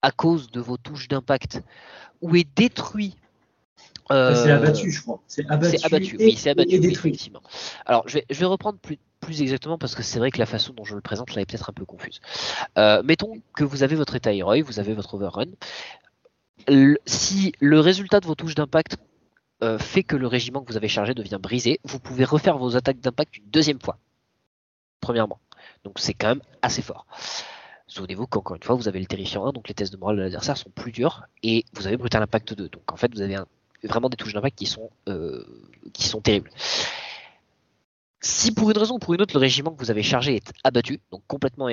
à cause de vos touches d'impact ou est détruit Ça, C'est euh, abattu, je crois. C'est abattu. c'est abattu, et- oui, c'est abattu, et détruit. effectivement. Alors, je vais, je vais reprendre plus, plus exactement parce que c'est vrai que la façon dont je le présente là est peut-être un peu confuse. Euh, mettons que vous avez votre état héroï, vous avez votre overrun. Le- si le résultat de vos touches d'impact euh, fait que le régiment que vous avez chargé devient brisé, vous pouvez refaire vos attaques d'impact une deuxième fois. Premièrement. Donc c'est quand même assez fort. Souvenez-vous qu'encore une fois, vous avez le terrifiant 1, donc les tests de morale de l'adversaire sont plus durs, et vous avez brutal impact 2. Donc en fait, vous avez vraiment des touches d'impact qui sont euh, qui sont terribles. Si pour une raison ou pour une autre le régiment que vous avez chargé est abattu, donc complètement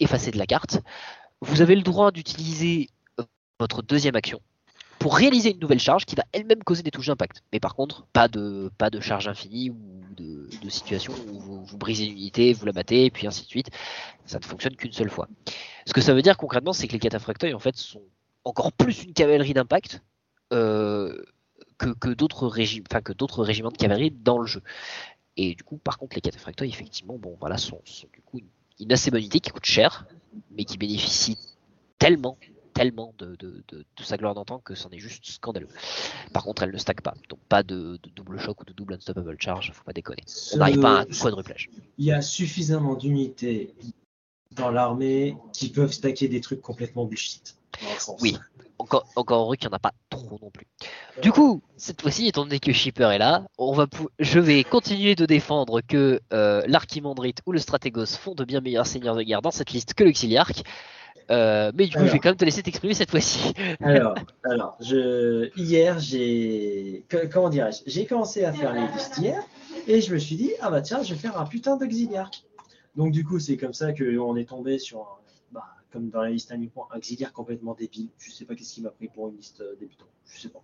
effacé de la carte, vous avez le droit d'utiliser euh, votre deuxième action pour réaliser une nouvelle charge qui va elle-même causer des touches d'impact. Mais par contre, pas de, pas de charge infinie ou de, situation où vous, brisez une unité, vous la battez, et puis ainsi de suite. Ça ne fonctionne qu'une seule fois. Ce que ça veut dire concrètement, c'est que les cataphractoïs en fait sont encore plus une cavalerie d'impact euh, que, que d'autres régiments de cavalerie dans le jeu. Et du coup, par contre, les cataphractoïs, effectivement, bon, voilà, sont, du coup une, assez bonne unité qui coûte cher, mais qui bénéficie tellement, tellement de, sa gloire d'antan que c'en est juste scandaleux. Par contre, elle ne stack pas, donc pas de, double choc ou de double unstoppable charge, faut pas déconner. On n'arrive pas à un quadruplage. Il y a suffisamment d'unités dans l'armée qui peuvent stacker des trucs complètement bullshit. Oui, encore, encore heureux qu'il n'y en a pas trop non plus. Du coup, cette fois-ci, étant donné que Shipper est là, on va je vais continuer de défendre que euh, l'Archimandrite ou le Stratégos font de bien meilleurs seigneurs de guerre dans cette liste que l'Auxiliarque. Euh, mais du coup, je vais quand même te laisser t'exprimer cette fois-ci. alors, alors je... hier, j'ai. Comment dirais-je J'ai commencé à faire les listes hier et je me suis dit, ah bah tiens, je vais faire un putain d'auxiliarque. Donc, du coup, c'est comme ça qu'on est tombé sur comme dans la liste à point, auxiliaire complètement débile. Je sais pas qu'est-ce qui m'a pris pour une liste euh, débutant. Je sais pas.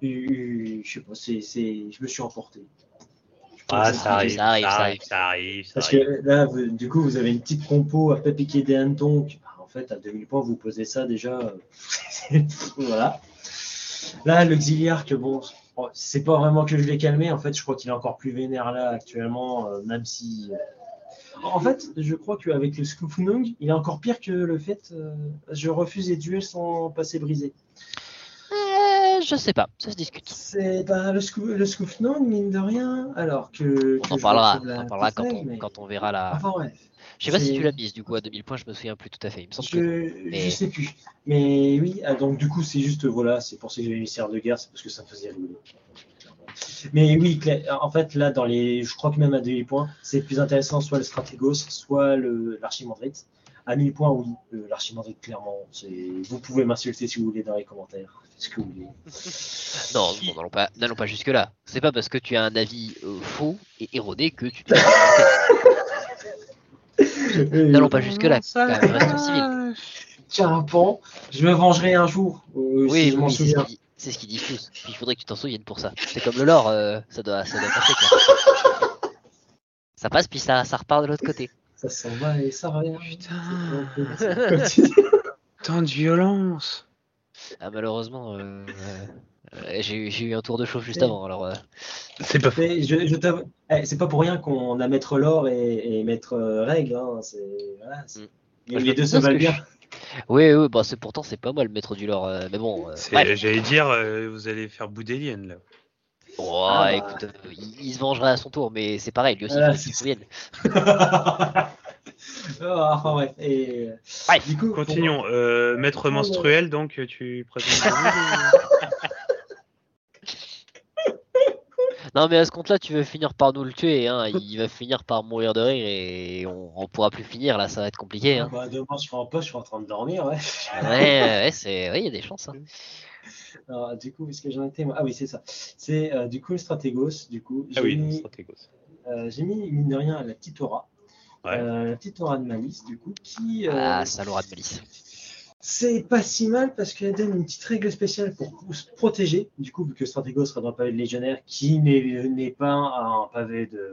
je sais pas, c'est, je me suis emporté. Ah, ça arrive, ça arrive, ça arrive, Parce que là, du coup, vous avez une petite compo à pas piquer des hannetons. En fait, à 2000 points, vous posez ça déjà. Euh, voilà. Là, l'auxiliaire, que bon, c'est pas vraiment que je l'ai calmé. En fait, je crois qu'il est encore plus vénère là actuellement, euh, même si en fait, je crois qu'avec le Skufnung, il est encore pire que le fait euh, je refuse les duels sans passer brisé. Je sais pas, ça se discute. C'est bah, le, Skufnung, mine de rien, alors que. on en parlera, on parlera quand, on, quand, on, verra la. Enfin, ouais. Je sais pas si tu l'as mise du coup à 2000 points, je me souviens plus tout à fait. Il me semble je, que... mais... je sais plus. Mais oui, ah, donc du coup, c'est juste, voilà, c'est pour ça que j'ai mis de guerre, c'est parce que ça me faisait rigoler. Mais oui, en fait, là, dans les, je crois que même à 2000 points, c'est plus intéressant soit le Stratégos, soit l'archimandrite. À 1000 points, oui, l'archimandrite, clairement. Vous pouvez m'insulter si vous voulez dans les commentaires. Ce que vous voulez. non, n'allons pas, pas jusque-là. C'est pas parce que tu as un avis euh, faux et erroné que tu. n'allons pas jusque-là. Restons civil. Tiens, un pan, je me vengerai un jour. Euh, oui, je m'en souviens. C'est ce disent tous. il faudrait que tu t'en souviennes pour ça. C'est comme le lore, euh, ça, doit, ça doit passer. Quoi. ça passe, puis ça, ça repart de l'autre côté. Ça s'en va et ça revient. Putain. Tant de violence. Ah, malheureusement, euh, euh, j'ai eu un tour de chauffe juste avant. Alors, c'est pas fait. Je, je eh, c'est pas pour rien qu'on a maître l'or et, et maître règle. Hein. Voilà, mm. les deux se valent bien. Oui, oui, bah c'est pourtant c'est pas moi le maître du lore, euh, mais bon. Euh, j'allais dire, euh, vous allez faire Boudélien là. Oh, ah, bah. écoute, il, se vengerait à son tour, mais c'est pareil, lui aussi, il faut enfin, ouais. Et, Du coup, Continuons. maître menstruel, donc tu présentes. Non, mais à ce compte-là, tu veux finir par nous le tuer. Hein. Il va finir par mourir de rire et on, on pourra plus finir. Là, ça va être compliqué. Hein. Bah, demain, je serai en poste, je suis en train de dormir. Ouais, ouais, ouais c'est... il y a des chances. Hein. Alors, du coup, est-ce que j'en étais moi Ah oui, c'est ça. C'est euh, du coup le Stratégos. Du coup, ah oui, mis, Stratégos. Euh, j'ai mis, mine de rien, la petite aura. Euh, la petite aura de malice, du coup, qui. ah, ça l'aura de malice. C'est pas si mal parce qu'elle donne une petite règle spéciale pour se protéger. Du coup, vu que Stratego sera dans un pavé de légionnaire qui n'est pas un pavé de,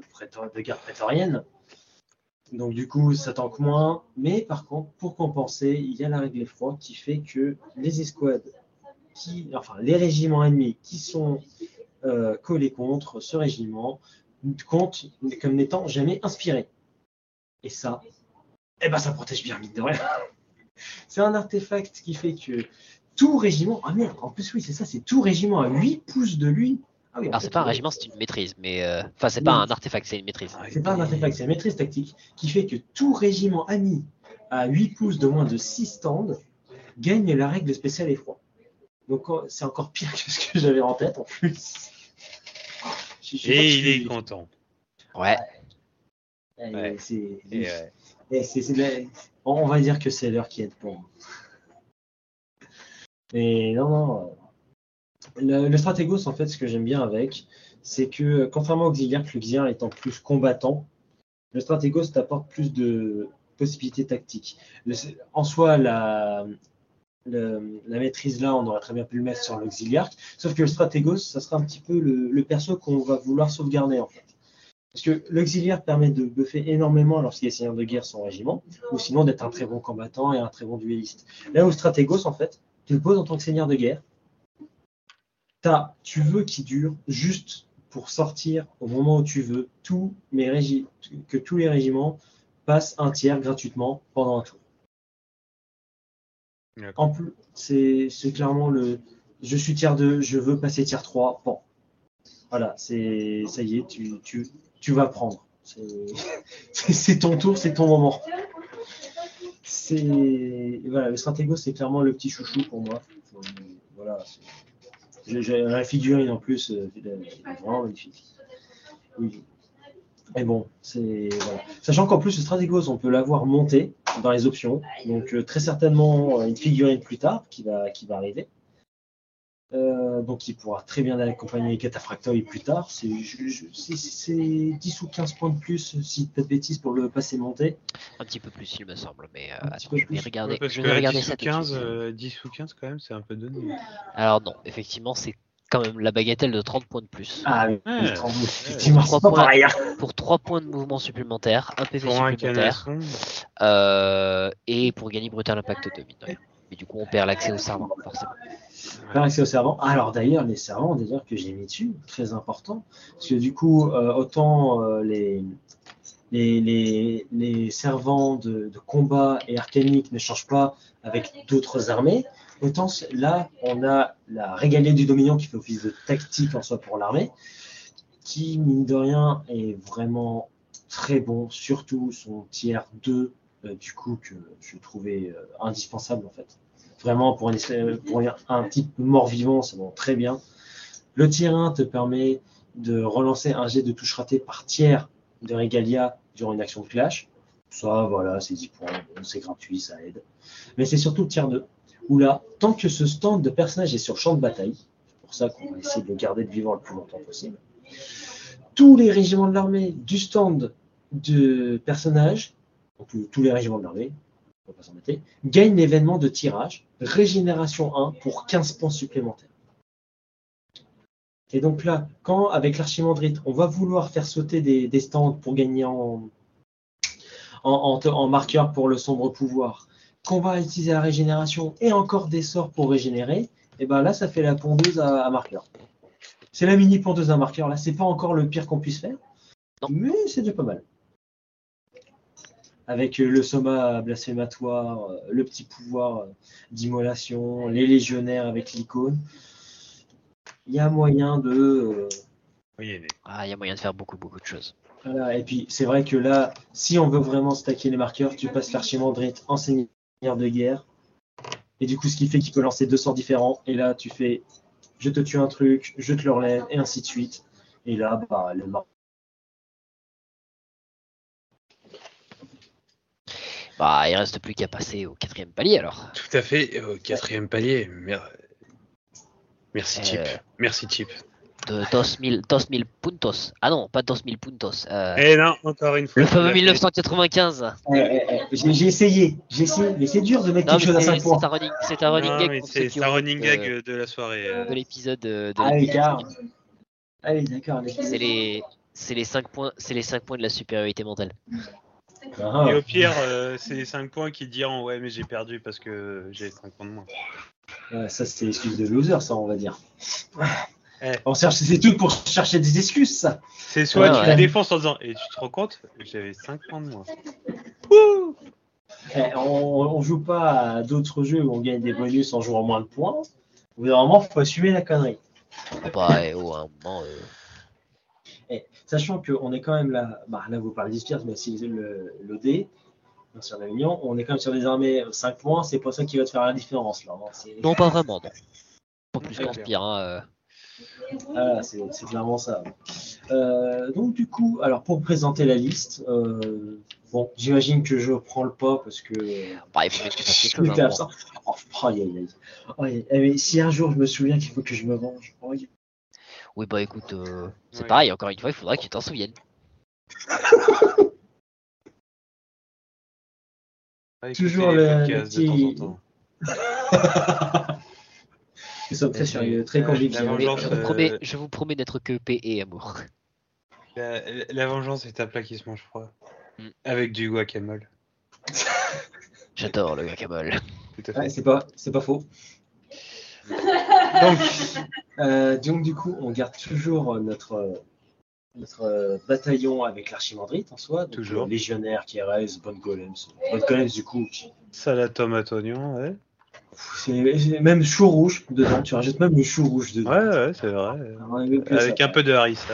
de garde prétorienne. Donc du coup, ça tanque moins. Mais par contre, pour compenser, il y a la règle effroi qui fait que les escouades, qui, enfin les régiments ennemis qui sont euh, collés contre ce régiment comptent comme n'étant jamais inspirés. Et ça, eh ben ça protège bien, mine de rien. C'est un artefact qui fait que tout régiment. Ah merde, en plus, oui, c'est ça, c'est tout régiment à 8 pouces de lui. Ah Alors, c'est pas un régiment, c'est une maîtrise, mais. Euh, enfin, c'est pas un artefact, c'est une maîtrise. C'est pas un artefact, c'est une maîtrise tactique qui fait que tout régiment ami à 8 pouces de moins de 6 stands gagne la règle spéciale effroi. Donc, c'est encore pire que ce que j'avais en tête en plus. Et il est content. Ouais. C'est. On va dire que c'est l'heure qui est pour. Mais non, non. Le, le, Stratégos, en fait, ce que j'aime bien avec, c'est que contrairement au Auxiliaire, que l'Auxiliaire étant plus combattant, le Stratégos t'apporte plus de possibilités tactiques. en soi, la, la maîtrise là, on aurait très bien pu le mettre sur l'auxiliarque. Sauf que le stratégos, ça sera un petit peu le, perso qu'on va vouloir sauvegarder en fait. Parce que l'auxiliaire permet de buffer énormément lorsqu'il est seigneur de guerre son régiment, ou sinon d'être un très bon combattant et un très bon duelliste. Là où stratégos, en fait, tu le poses en tant que seigneur de guerre. As, tu veux qu'il dure juste pour sortir au moment où tu veux tous mes que tous les régiments passent un tiers gratuitement pendant un tour. En plus, c'est clairement le je suis tiers 2, je veux passer tiers 3. Bon, voilà, c'est ça y est, tu, vas prendre. C'est ton tour, c'est ton moment. C'est voilà, le Stratego, c'est clairement le petit chouchou pour moi. Voilà, j'ai la figurine en plus, euh, vraiment magnifique. Oui. Et bon, c'est voilà. Sachant qu'en plus le Strategos, on peut l'avoir monté dans les options. Donc euh, très certainement euh, une figurine plus tard qui va, qui va arriver. Euh, donc il pourra très bien accompagner Cataphractoid plus tard. C'est 10 ou 15 points de plus si pas de bêtises pour le passer monté. Un petit peu plus il me semble, mais attends, je vais regarder, je vais regarder 10 ça. Ou 15, 10 ou 15 quand même c'est un peu donné. Alors non, effectivement c'est quand même la bagatelle de 30 points de plus. Ah oui, pour 3 points de mouvement supplémentaire, un PV supplémentaire, euh, et pour gagner Brutal Impact 2, mine Et du coup, on perd l'accès au servant, forcément. L'accès au servant. Alors d'ailleurs, les servants, d'ailleurs, que j'ai mis dessus, très important, parce que du coup, euh, autant euh, les, les, les, les, servants de, de, combat et arcanique ne changent pas avec d'autres armées, Là, on a la régalie du Dominion qui fait office de tactique en soi pour l'armée, qui, mine de rien, est vraiment très bon, surtout son tiers 2, euh, du coup, que je trouvais euh, indispensable en fait. Vraiment, pour, pour un type mort-vivant, c'est bon, très bien. Le tiers 1 te permet de relancer un jet de touche raté par tiers de Regalia durant une action de clash. Ça, voilà, c'est 10 points, c'est gratuit, ça aide. Mais c'est surtout le tiers 2 où là, tant que ce stand de personnage est sur champ de bataille, c'est pour ça qu'on va essayer de le garder de vivant le plus longtemps possible, tous les régiments de l'armée du stand de personnage, donc tous les régiments de l'armée, on va pas s'embêter, gagnent l'événement de tirage, régénération 1 pour 15 points supplémentaires. Et donc là, quand avec l'archimandrite, on va vouloir faire sauter des, stands pour gagner en, en, marqueur pour le sombre pouvoir, qu'on va utiliser la régénération et encore des sorts pour régénérer, et ben là, ça fait la pondeuse à, marqueur. C'est la mini pondeuse à marqueur. Là, c'est pas encore le pire qu'on puisse faire, mais c'est déjà pas mal. Avec euh, le soma blasphématoire, euh, le petit pouvoir euh, d'immolation, les légionnaires avec l'icône, il y a moyen de. Ah, il y a moyen de faire beaucoup, beaucoup de choses. Voilà, et puis c'est vrai que là, si on veut vraiment stacker les marqueurs, tu passes l'archimandrite enseigné de guerre. Et du coup, ce qui fait qu'il peut lancer deux sorts différents. Et là, tu fais je te tue un truc, je te le relève, et ainsi de suite. Et là, bah, le Bah, il reste plus qu'à passer au quatrième palier alors. Tout à fait, au quatrième palier. Merci, Chip. Euh, Merci, Chip de 2000, puntos. Ah non, pas 2000 puntos. Euh, eh non, encore une fois. Le fameux 1995. Eh, eh, eh, j'ai essayé, j'ai essayé, mais c'est dur de mettre quelque chose à 5 points. C'est un running, gag. C'est un running gag de, la soirée. Euh. De l'épisode de, Ah ah d'accord. C'est les, c'est les 5 points, c'est les 5 points de la supériorité mentale. Ah. Et au pire, euh, c'est les 5 points qui diront ouais mais j'ai perdu parce que j'ai 5 points de moins. ça c'est l'excuse de loser ça on va dire. Eh. On cherche, c'est tout pour chercher des excuses, ça. C'est soit tu la défenses en disant, et tu te rends compte, j'avais 5 points de moins. Eh, on, joue pas à d'autres jeux où on gagne des bonus en jouant moins de points. Au bout d'un moment, faut assumer la connerie. Bah, au un moment. Euh. Eh, sachant qu'on est quand même là, bah, là vous parlez d'Ispire, mais si l'OD, sur la Union, on est quand même sur des armées 5 points, c'est pas ça qui va te faire la différence. Là, hein. non, pas vraiment, non. Pas plus qu'Inspire. Hein, euh. Ah, c'est clairement ça. Euh, donc du coup, alors pour présenter la liste, euh, bon, j'imagine que je prends le pas parce que. Bah, il faut que tu absent. Oh, aïe, aïe, aïe. si un jour je me souviens qu'il faut que je me venge. oui, bah écoute, euh, c'est pareil. Encore une fois, il faudra que tu t'en souviennes. Toujours le, petit... Nous sommes très sérieux, très Euh, conviviaux. la vengeance, je, vous euh, promets, je vous promets d'être que paix et amour. La, la vengeance est un plat qui se mange froid. Mm. Avec du guacamole. J'adore le guacamole. Tout à Ouais, fait. c'est pas, c'est pas faux. Donc, Euh, donc du coup, on garde toujours notre, euh, notre euh, bataillon avec l'archimandrite en soi. Donc, Toujours. euh, Légionnaire, KRS, Bonne Golems. Bonne Golems du coup, qui- salade tomate oignon, ouais. C'est même chou rouge dedans. Tu rajoutes même le chou rouge dedans. Ouais, ouais, c'est vrai. Alors, avec un peu de harissa.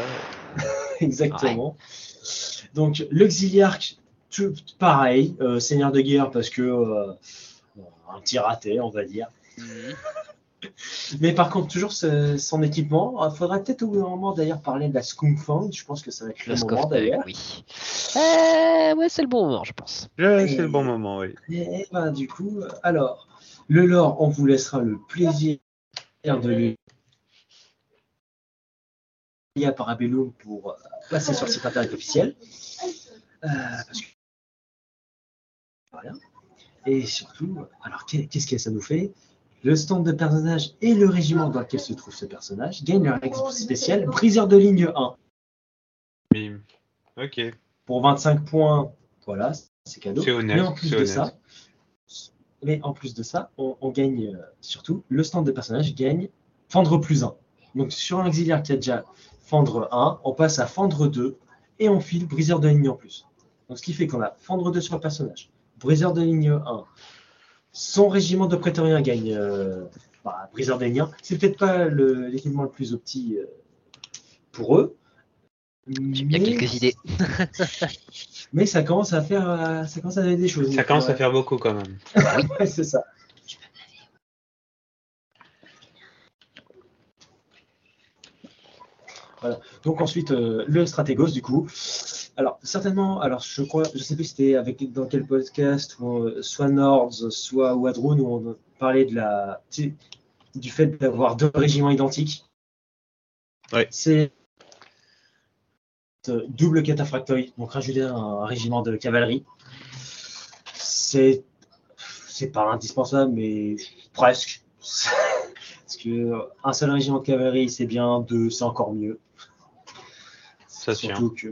Exactement. Donc l'auxiliarque, tout pareil, euh, seigneur de guerre parce que euh, un petit raté, on va dire. Mhm. Mais par contre, toujours ce- son équipement. Il faudrait peut-être au bout d'un moment d'ailleurs parler de la Skunkfang. Je pense que ça va être le Le moment d'ailleurs. oui. Euh, ouais, c'est le bon moment, je pense. Ouais, c'est le bon moment, oui. Et ben, du coup, alors, le lore, on vous laissera le plaisir de lui à Parabellum pour euh, passer sur le site internet officiel. Euh, parce que... Voilà. Et surtout, alors qu'est- qu'est-ce que ça nous fait? Le stand de personnage et le régiment dans lequel se trouve ce personnage gagnent leur ex spécial Briseur de ligne 1 Bim. Ok. pour 25 points. Voilà, c'est cadeau. C'est honnête, Mais en plus de honnête. ça, mais en plus de ça, on, gagne euh, surtout le stand de personnage gagne Fendre plus 1. Donc sur un auxiliaire qui a déjà Fendre 1, on passe à Fendre 2 et on file Briseur de ligne en plus. Donc ce qui fait qu'on a Fendre 2 sur le personnage, Briseur de ligne 1. Son régiment de prétoriens gagne euh, bah, Briseur de ligne 1. C'est peut-être pas l'équipement le, plus opti euh, pour eux. J'ai bien mais- quelques idées. mais ça commence à faire, euh, ça commence à donner des choses. Ça commence à faire beaucoup quand même. Ouais, c'est ça. Voilà. Donc ensuite euh, le stratégos du coup. Alors certainement, alors je crois, je sais plus si c'était avec dans quel podcast, euh, soit Nords, soit Wadrun, où on parlait de la, tu sais, du fait d'avoir deux régiments identiques. Ouais. C'est euh, double cataphractoïde, donc rajouter un, un régiment de cavalerie. C'est c'est pas indispensable, mais presque. Parce que un seul régiment de cavalerie, c'est bien, deux, c'est encore mieux. Ça tient. Surtout que.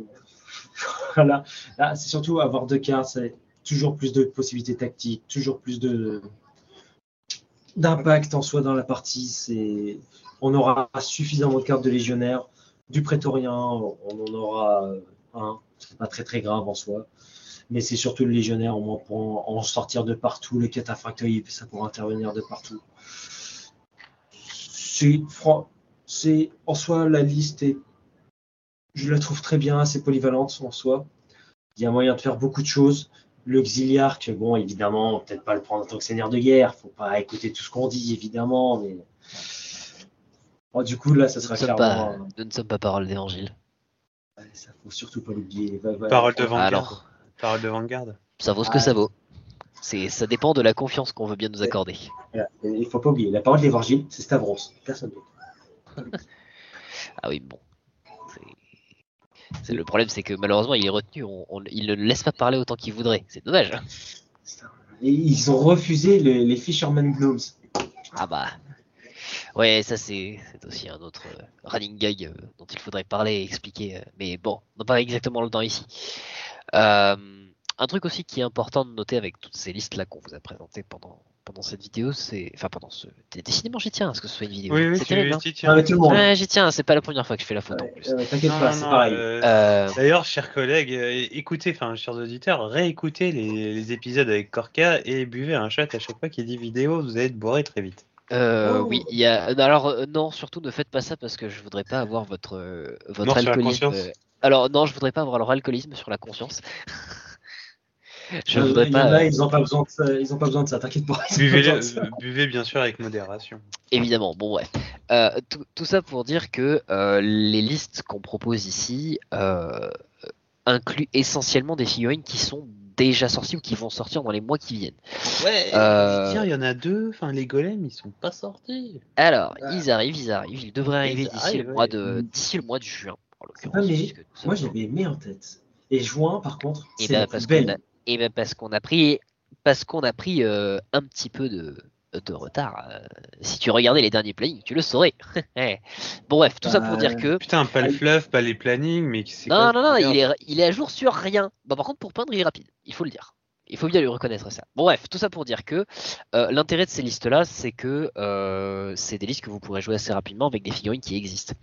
voilà. Là, c'est surtout avoir deux cartes, c'est toujours plus de possibilités tactiques, toujours plus de d'impact en soi dans la partie. C'est, on aura suffisamment de cartes de légionnaire, du prétorien, on en aura un, c'est pas très très grave en soi. Mais c'est surtout le légionnaire, moins pour en, sortir de partout, les cataphractoïdes, ça pourra intervenir de partout. C'est, en soi la liste est je la trouve très bien, assez polyvalente en soi. Il y a moyen de faire beaucoup de choses. L'auxiliarque, bon, évidemment, on peut-être pas le prendre en tant que seigneur de guerre, faut pas écouter tout ce qu'on dit, évidemment, mais. Bon, du coup, là, ça Nous sera ne, sommes clairement. pas, nous ne sommes pas parole d'évangile. Ouais, ça faut surtout pas l'oublier. Parole de Vanguard. Alors, Parole de Vanguard. ça vaut ce que Ah. ça vaut. C'est, ça dépend de la confiance qu'on veut bien nous accorder. Il faut pas oublier. La parole d'évangile, c'est Stavros, personne d'autre. Ah oui, bon. C'est- le problème, c'est que malheureusement, il est retenu. On, on- il ne le laisse pas parler autant qu'il voudrait. C'est dommage. Et ils ont refusé les, les Fisherman Gnomes. Ah bah. Ouais, ça c'est aussi un autre euh, running gag euh, dont il faudrait parler et expliquer. euh, mais bon, on n'a pas exactement le temps ici. Euh, un truc aussi qui est important de noter avec toutes ces listes là qu'on vous a présentées pendant pendant cette vidéo, c'est enfin pendant ce dé- décidément j'y tiens à ce que ce soit une vidéo. Oui, oui, c'est terrible. hein. Ah, tiens. tout le monde. Ouais, j'y tiens. C'est pas la première fois que je fais la faute en Ouais, plus. euh, T'inquiète Non, pas, non, c'est pareil. euh, Euh, D'ailleurs, chers collègues, écoutez, enfin, chers auditeurs, réécoutez les, les épisodes avec Corca et buvez un shot à chaque fois qu'il dit vidéo, vous allez être bourré très vite. Euh, Oh. oui, il y a. Alors euh, non, surtout ne faites pas ça parce que je voudrais pas avoir votre euh, votre Mort sur la alcoolisme. conscience. euh, Alors non, je voudrais pas avoir leur alcoolisme sur la conscience. je Euh, voudrais il y en pas. a, euh, ils ont pas besoin de ça. Ils ont pas besoin de ça. T'inquiète pas. Buvez, de ça. buvez bien sûr avec modération. Évidemment, bon bref. Euh, tout, tout ça pour dire que euh, les listes qu'on propose ici euh, incluent essentiellement des figurines qui sont déjà sorties ou qui vont sortir dans les mois qui viennent. Ouais, Euh, tiens, il y en a deux, enfin, les golems, ils sont pas sortis. Alors, Ah. ils arrivent, ils arrivent, ils devraient arriver d'ici le mois de d'ici le mois de juin. En Ah, l'occurrence, mais moi, j'avais aimé en tête. Et juin, par contre, Et c'est ben la parce plus qu'on belle. a, et ben parce qu'on a pris, parce qu'on a pris euh, un petit peu de de retard. Euh, si tu regardais les derniers plannings, tu le saurais. bon bref, tout ça pour dire que. Putain, pas le fluff, pas les plannings, mais c'est Non, non, non, il est, il est à jour sur rien. Bah, par contre, pour peindre, il est rapide, il faut le dire. Il faut bien lui reconnaître ça. Bon bref, tout ça pour dire que euh, l'intérêt de ces listes-là, c'est que euh, c'est des listes que vous pourrez jouer assez rapidement avec des figurines qui existent.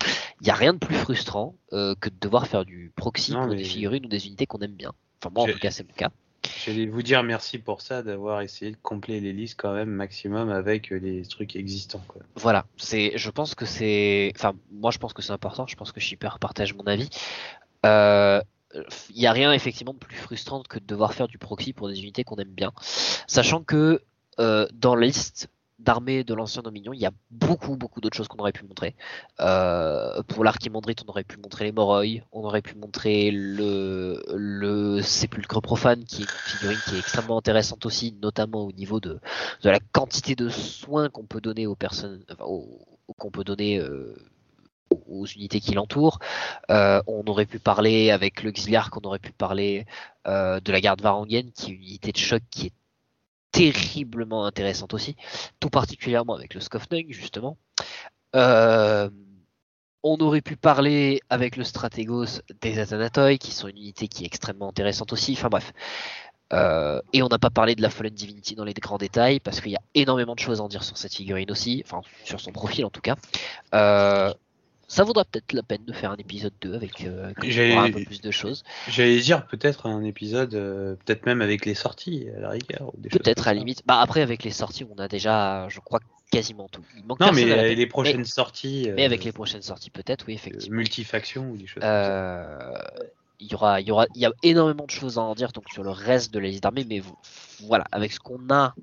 Il n'y a rien de plus frustrant euh, que de devoir faire du proxy pour des figurines ou des unités qu'on aime bien. Enfin moi en tout cas c'est mon cas. J'allais vous dire merci pour ça, d'avoir essayé de compléter les listes quand même maximum avec les trucs existants. Voilà, c'est, je pense que c'est, enfin moi je pense que c'est important. Je pense que Shipper partage mon avis. Euh, il n'y a rien effectivement de plus frustrant que de devoir faire du proxy pour des unités qu'on aime bien. Sachant que euh, dans la liste d'armées de l'ancien Dominion, il y a beaucoup beaucoup d'autres choses qu'on aurait pu montrer. Euh, pour l'archimandrite, on aurait pu montrer les Moroi, on aurait pu montrer le, le sépulcre profane, qui est une figurine qui est extrêmement intéressante aussi, notamment au niveau de, la quantité de soins qu'on peut donner aux personnes, euh, unités qui l'entourent. Euh, on aurait pu parler avec l'auxiliaire, qu'on aurait pu parler de la garde varangienne, qui est une unité de choc qui est terriblement intéressante aussi, tout particulièrement avec le Skofnung justement. Euh, on aurait pu parler avec le Stratégos des Athanatoi, qui sont une unité qui est extrêmement intéressante aussi. Enfin bref. et on n'a pas parlé de la Fallen Divinity dans les grands détails, parce qu'il y a énormément de choses à en dire sur cette figurine aussi, enfin sur son profil en tout cas. Euh, ça vaudra peut-être la peine de faire un épisode 2 avec euh, un peu plus de choses. J'allais dire peut-être un épisode, euh, peut-être même avec les sorties à la rigueur. Peut-être à la limite. Bah après avec les sorties, on a déjà, je crois quasiment tout. non mais les prochaines sorties. Mais avec les prochaines sorties peut-être, oui effectivement. multifaction ou des choses. Euh, il y aura, il y aura, il y a énormément de choses à en dire donc sur le reste de la liste d'armées, mais voilà, avec ce qu'on a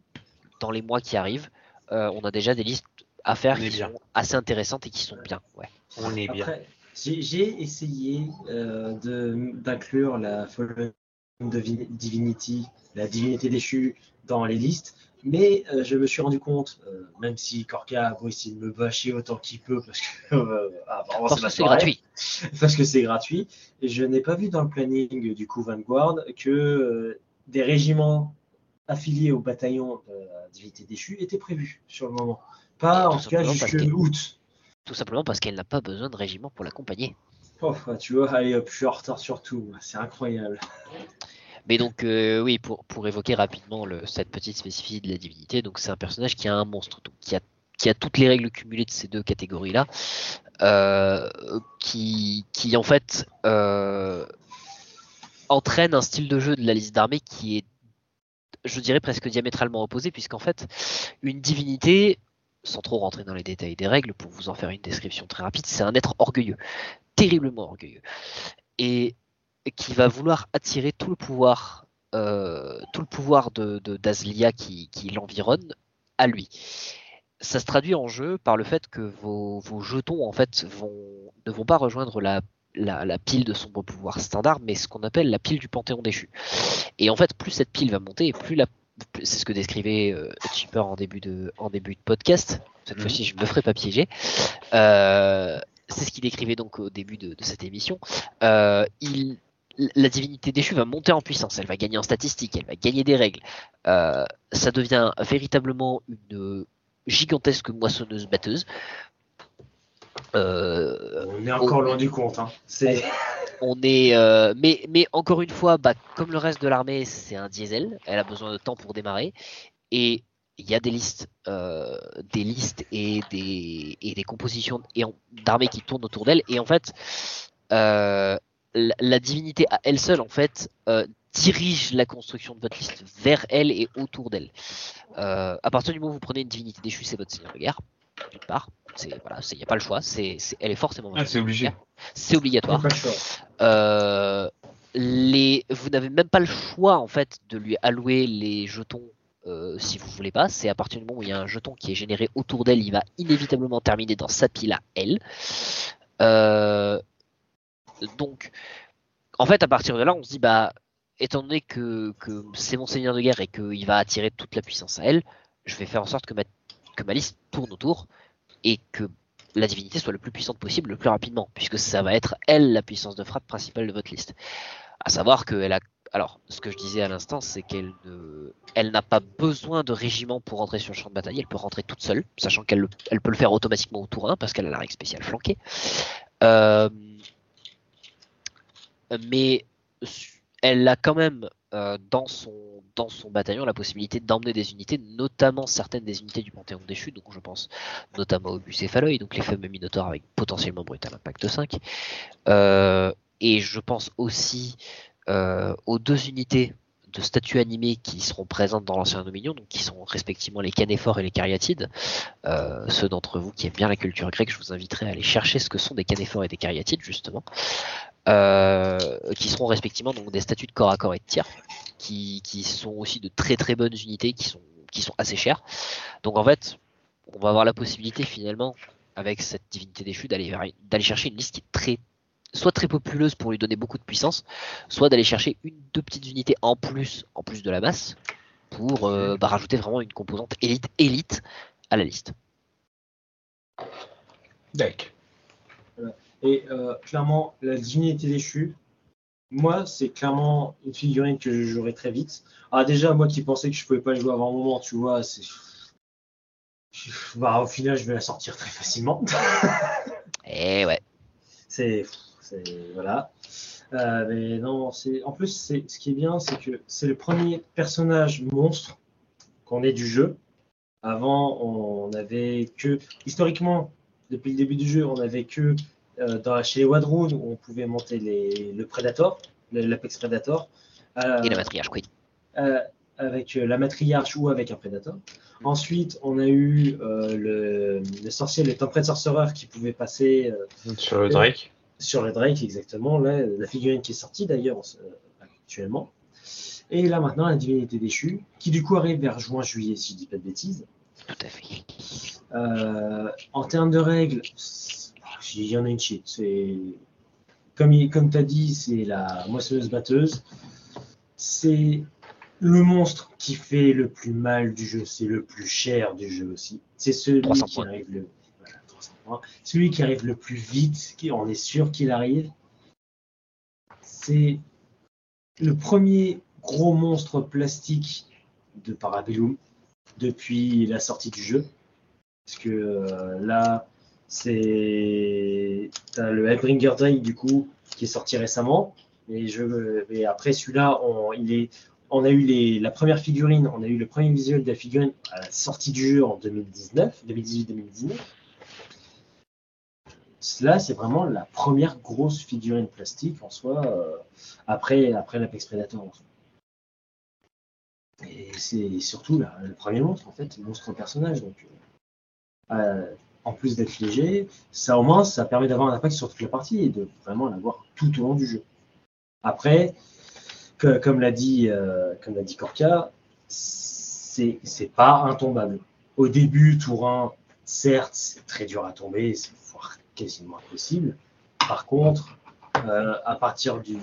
dans les mois qui arrivent, on a déjà des listes à faire qui sont assez intéressantes et qui sont bien. Ouais. On est bien. J'ai essayé euh, d'inclure la Fallen Divinity, la divinité déchue, dans les listes, mais euh, je me suis rendu compte, euh, même si Corca a essayer de me bâcher autant qu'il peut, parce que, euh, ah, parce que c'est gratuit. parce que c'est gratuit, et je n'ai pas vu dans le planning du coup Vanguard que des régiments affiliés au bataillon de la divinité déchue étaient prévus sur le moment. Pas en tout cas jusqu'à août. Tout simplement parce qu'elle n'a pas besoin de régiment pour l'accompagner. Oh, bah, tu vois, allez hop, je suis en retard sur tout, c'est incroyable. Mais donc, euh, oui, pour, pour évoquer rapidement le, cette petite spécificité de la divinité, donc c'est un personnage qui a un monstre, donc qui a, qui a toutes les règles cumulées de ces deux catégories-là, euh, qui, qui en fait euh, entraîne un style de jeu de la liste d'armée qui est, je dirais, presque diamétralement opposé, puisqu'en fait, une divinité, sans trop rentrer dans les détails des règles, pour vous en faire une description très rapide, c'est un être orgueilleux, terriblement orgueilleux, et qui va vouloir attirer tout le pouvoir, euh, tout le pouvoir de d'Azlia qui, l'environne à lui. Ça se traduit en jeu par le fait que vos, jetons en fait ne vont pas rejoindre la pile de sombre pouvoir standard, mais ce qu'on appelle la pile du panthéon déchu. Et en fait, plus cette pile va monter, plus la c'est ce que décrivait euh, Chipper en début de, en début de podcast. Cette mhm. fois-ci, je me ferai pas piéger. Euh, c'est ce qu'il décrivait donc au début de, cette émission. Euh, il, la divinité déchue va monter en puissance, elle va gagner en statistiques, elle va gagner des règles. ça devient véritablement une gigantesque moissonneuse batteuse. On est encore loin du compte. Hein. C'est on est, euh, mais, mais encore une fois, bah, comme le reste de l'armée, c'est un diesel. Elle a besoin de temps pour démarrer. Et il y a des listes, euh, des listes et des, et des compositions d'armées qui tournent autour d'elle. Et en fait, euh, la, divinité à elle seule, en fait, dirige la construction de votre liste vers elle et autour d'elle. à partir du moment où vous prenez une divinité déchue, c'est votre seigneur de guerre, d'une part. C'est voilà, il n'y a pas le choix. C'est, elle est forcément. Ah, c'est obligé. C'est obligatoire. Euh, les, vous n'avez même pas le choix en fait de lui allouer les jetons euh, si vous voulez pas. C'est à partir du moment où il y a un jeton qui est généré autour d'elle, il va inévitablement terminer dans sa pile à elle. Euh, donc, en fait, à partir de là, on se dit bah, étant donné que, que c'est mon seigneur de guerre et qu'il va attirer toute la puissance à elle, je vais faire en sorte que ma, que ma liste tourne autour et que la divinité soit le plus puissante possible le plus rapidement, puisque ça va être elle la puissance de frappe principale de votre liste. À savoir qu'elle a alors, ce que je disais à l'instant, c'est qu'elle ne, n'a pas besoin de régiment pour rentrer sur le champ de bataille. Elle peut rentrer toute seule, sachant qu'elle elle peut le faire automatiquement au tour 1 parce qu'elle a la règle spéciale flanquée. Euh, mais elle a quand même euh, dans, son, dans son bataillon la possibilité d'emmener des unités, notamment certaines des unités du Panthéon déchu, donc je pense notamment au bucéphaloïde, donc les fameux minotaures avec potentiellement brutal impact 5. Euh, et je pense aussi euh, aux deux unités de statues animées qui seront présentes dans l'ancien Dominion, donc qui sont respectivement les canéphores et les cariatides. Ceux d'entre vous qui aiment bien la culture grecque, je vous inviterai à aller chercher ce que sont des canéphores et des cariatides, justement, qui seront respectivement donc des statues de corps à corps et de tir, qui, qui sont aussi de très très bonnes unités, qui sont, qui sont assez chères. Donc en fait, on va avoir la possibilité finalement, avec cette divinité déchue, d'aller d'aller chercher une liste qui est très soit très populeuse pour lui donner beaucoup de puissance, soit d'aller chercher une deux petites unités en plus, en plus de la masse, pour euh, bah, rajouter vraiment une composante élite élite à la liste. D'accord. Et euh, clairement, la divinité déchue, moi, c'est clairement une figurine que je jouerai très vite. Ah, déjà, moi qui pensais que je pouvais pas jouer avant un moment, tu vois, c'est. Bah, au final, je vais la sortir très facilement. Et eh ouais. C'est voilà. Euh, mais non, c'est en plus c'est ce qui est bien, c'est que c'est le premier personnage monstre qu'on ait du jeu. Avant, on avait que historiquement, depuis le début du jeu, on avait que dans, chez les Wadroon où on pouvait monter les, le Predator, l'Apex Predator. Euh, Et la matriarche, oui. avec la matriarche ou avec un Predator. Ensuite, on a eu le, le, sorcier, le Tempred Sorcerer qui pouvait passer sur le Drake sur le Drake, exactement. Là, la figurine qui est sortie d'ailleurs actuellement. Et là maintenant, la divinité déchue, qui du coup arrive vers juin-juillet, si je dis pas de bêtises. Tout à fait. Euh, en termes de règles, il y en a une shit. C'est comme, comme tu as dit, c'est la moissonneuse batteuse. C'est le monstre qui fait le plus mal du jeu, c'est le plus cher du jeu aussi. C'est celui qui arrive le celui qui arrive le plus vite, on est sûr qu'il arrive, c'est le premier gros monstre plastique de Parabellum depuis la sortie du jeu. Parce que euh, là, c'est le Hellbringer Drake du coup qui est sorti récemment. Et, je, et après celui-là, on, il est, on a eu les, la première figurine, on a eu le premier visuel de la figurine à la sortie du jeu en 2019, 2018-2019. Là, c'est vraiment la première grosse figurine plastique en soi, euh, après, l'Apex Predator. Et c'est surtout le premier monstre, en fait, monstre personnage. Donc, euh, euh, en plus d'être léger, ça au moins, ça permet d'avoir un impact sur toute la partie et de vraiment l'avoir tout au long du jeu. Après, comme l'a dit, comme l'a dit Korka, c'est pas intombable. Au début, tour 1, certes, c'est très dur à tomber, c'est quasiment impossible. Par contre, euh, à partir du.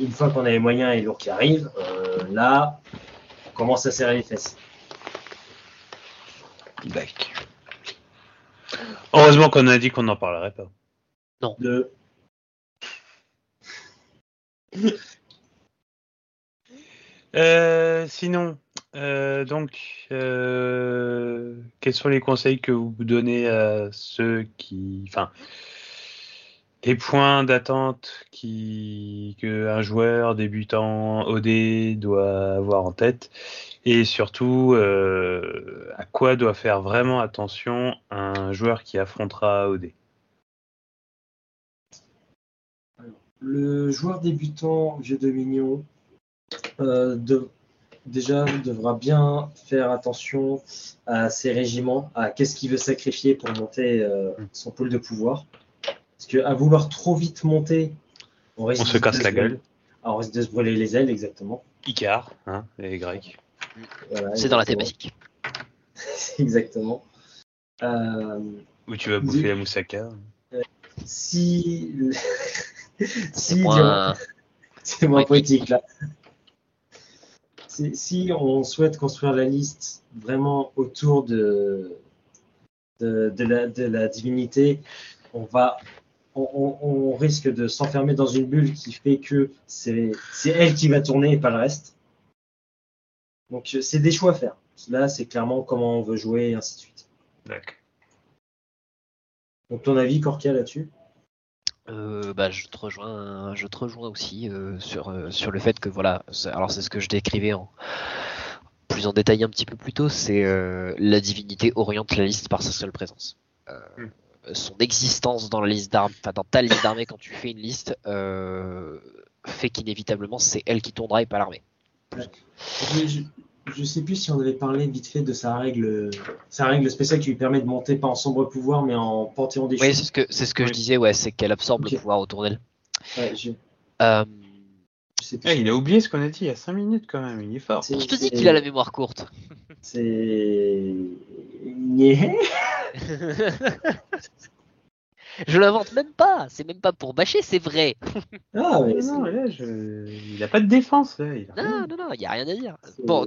Une fois qu'on a les moyens et l'eau qui arrive, euh, là, on commence à serrer les fesses. Heureusement qu'on a dit qu'on n'en parlerait pas. Non. De... Euh, sinon, donc, quels sont les conseils que vous donnez à ceux qui, enfin, les points d'attente qui que un joueur débutant OD doit avoir en tête et surtout à quoi doit faire vraiment attention un joueur qui affrontera OD. Le joueur débutant jeu Dominion euh, de, déjà devra bien faire attention à ses régiments, à qu'est-ce qu'il veut sacrifier pour monter euh, mm. son pôle de pouvoir. Parce qu'à vouloir trop vite monter, on, risque on se casse la gueule. Ah, on risque de se brûler les ailes, exactement. Icar, hein, les Grecs. C'est dans la thématique. exactement. Euh, Où tu vas bouffer la moussaka. si. si C'est moins poétique là si on souhaite construire la liste vraiment autour de, de, la, divinité, on va on, risque de s'enfermer dans une bulle qui fait que c'est elle qui va tourner et pas le reste. Donc c'est des choix à faire. Là, c'est clairement comment on veut jouer et ainsi de suite. D'accord. Donc ton avis, Corkia, là-dessus? Euh, bah, je te rejoins, je te rejoins aussi euh, sur, euh, sur le fait que voilà, alors c'est ce que je décrivais en plus en détail un petit peu plus tôt, c'est la divinité oriente la liste par sa seule présence. Hmm. Son existence dans la liste d'armes, dans ta liste d'armée quand tu fais une liste, fait qu'inévitablement c'est elle qui tournera et pas l'armée je sais plus si on avait parlé vite fait de sa règle, sa règle spéciale qui lui permet de monter pas en sombre pouvoir mais en panthéon des Oui, c'est ce que c'est ce que je disais, ouais, c'est qu'elle absorbe le pouvoir autour d'elle. Ouais, euh, ah, il a oublié ce qu'on a dit il y a 5 minutes quand même, il est fort. Je te dis qu'il a la mémoire courte. C'est. Je l'invente même pas. C'est même pas pour bâcher, c'est vrai. Ah, mais non, là, je... il a pas de défense. Là. Il a non, non, non, il n'y a rien à dire. Bon,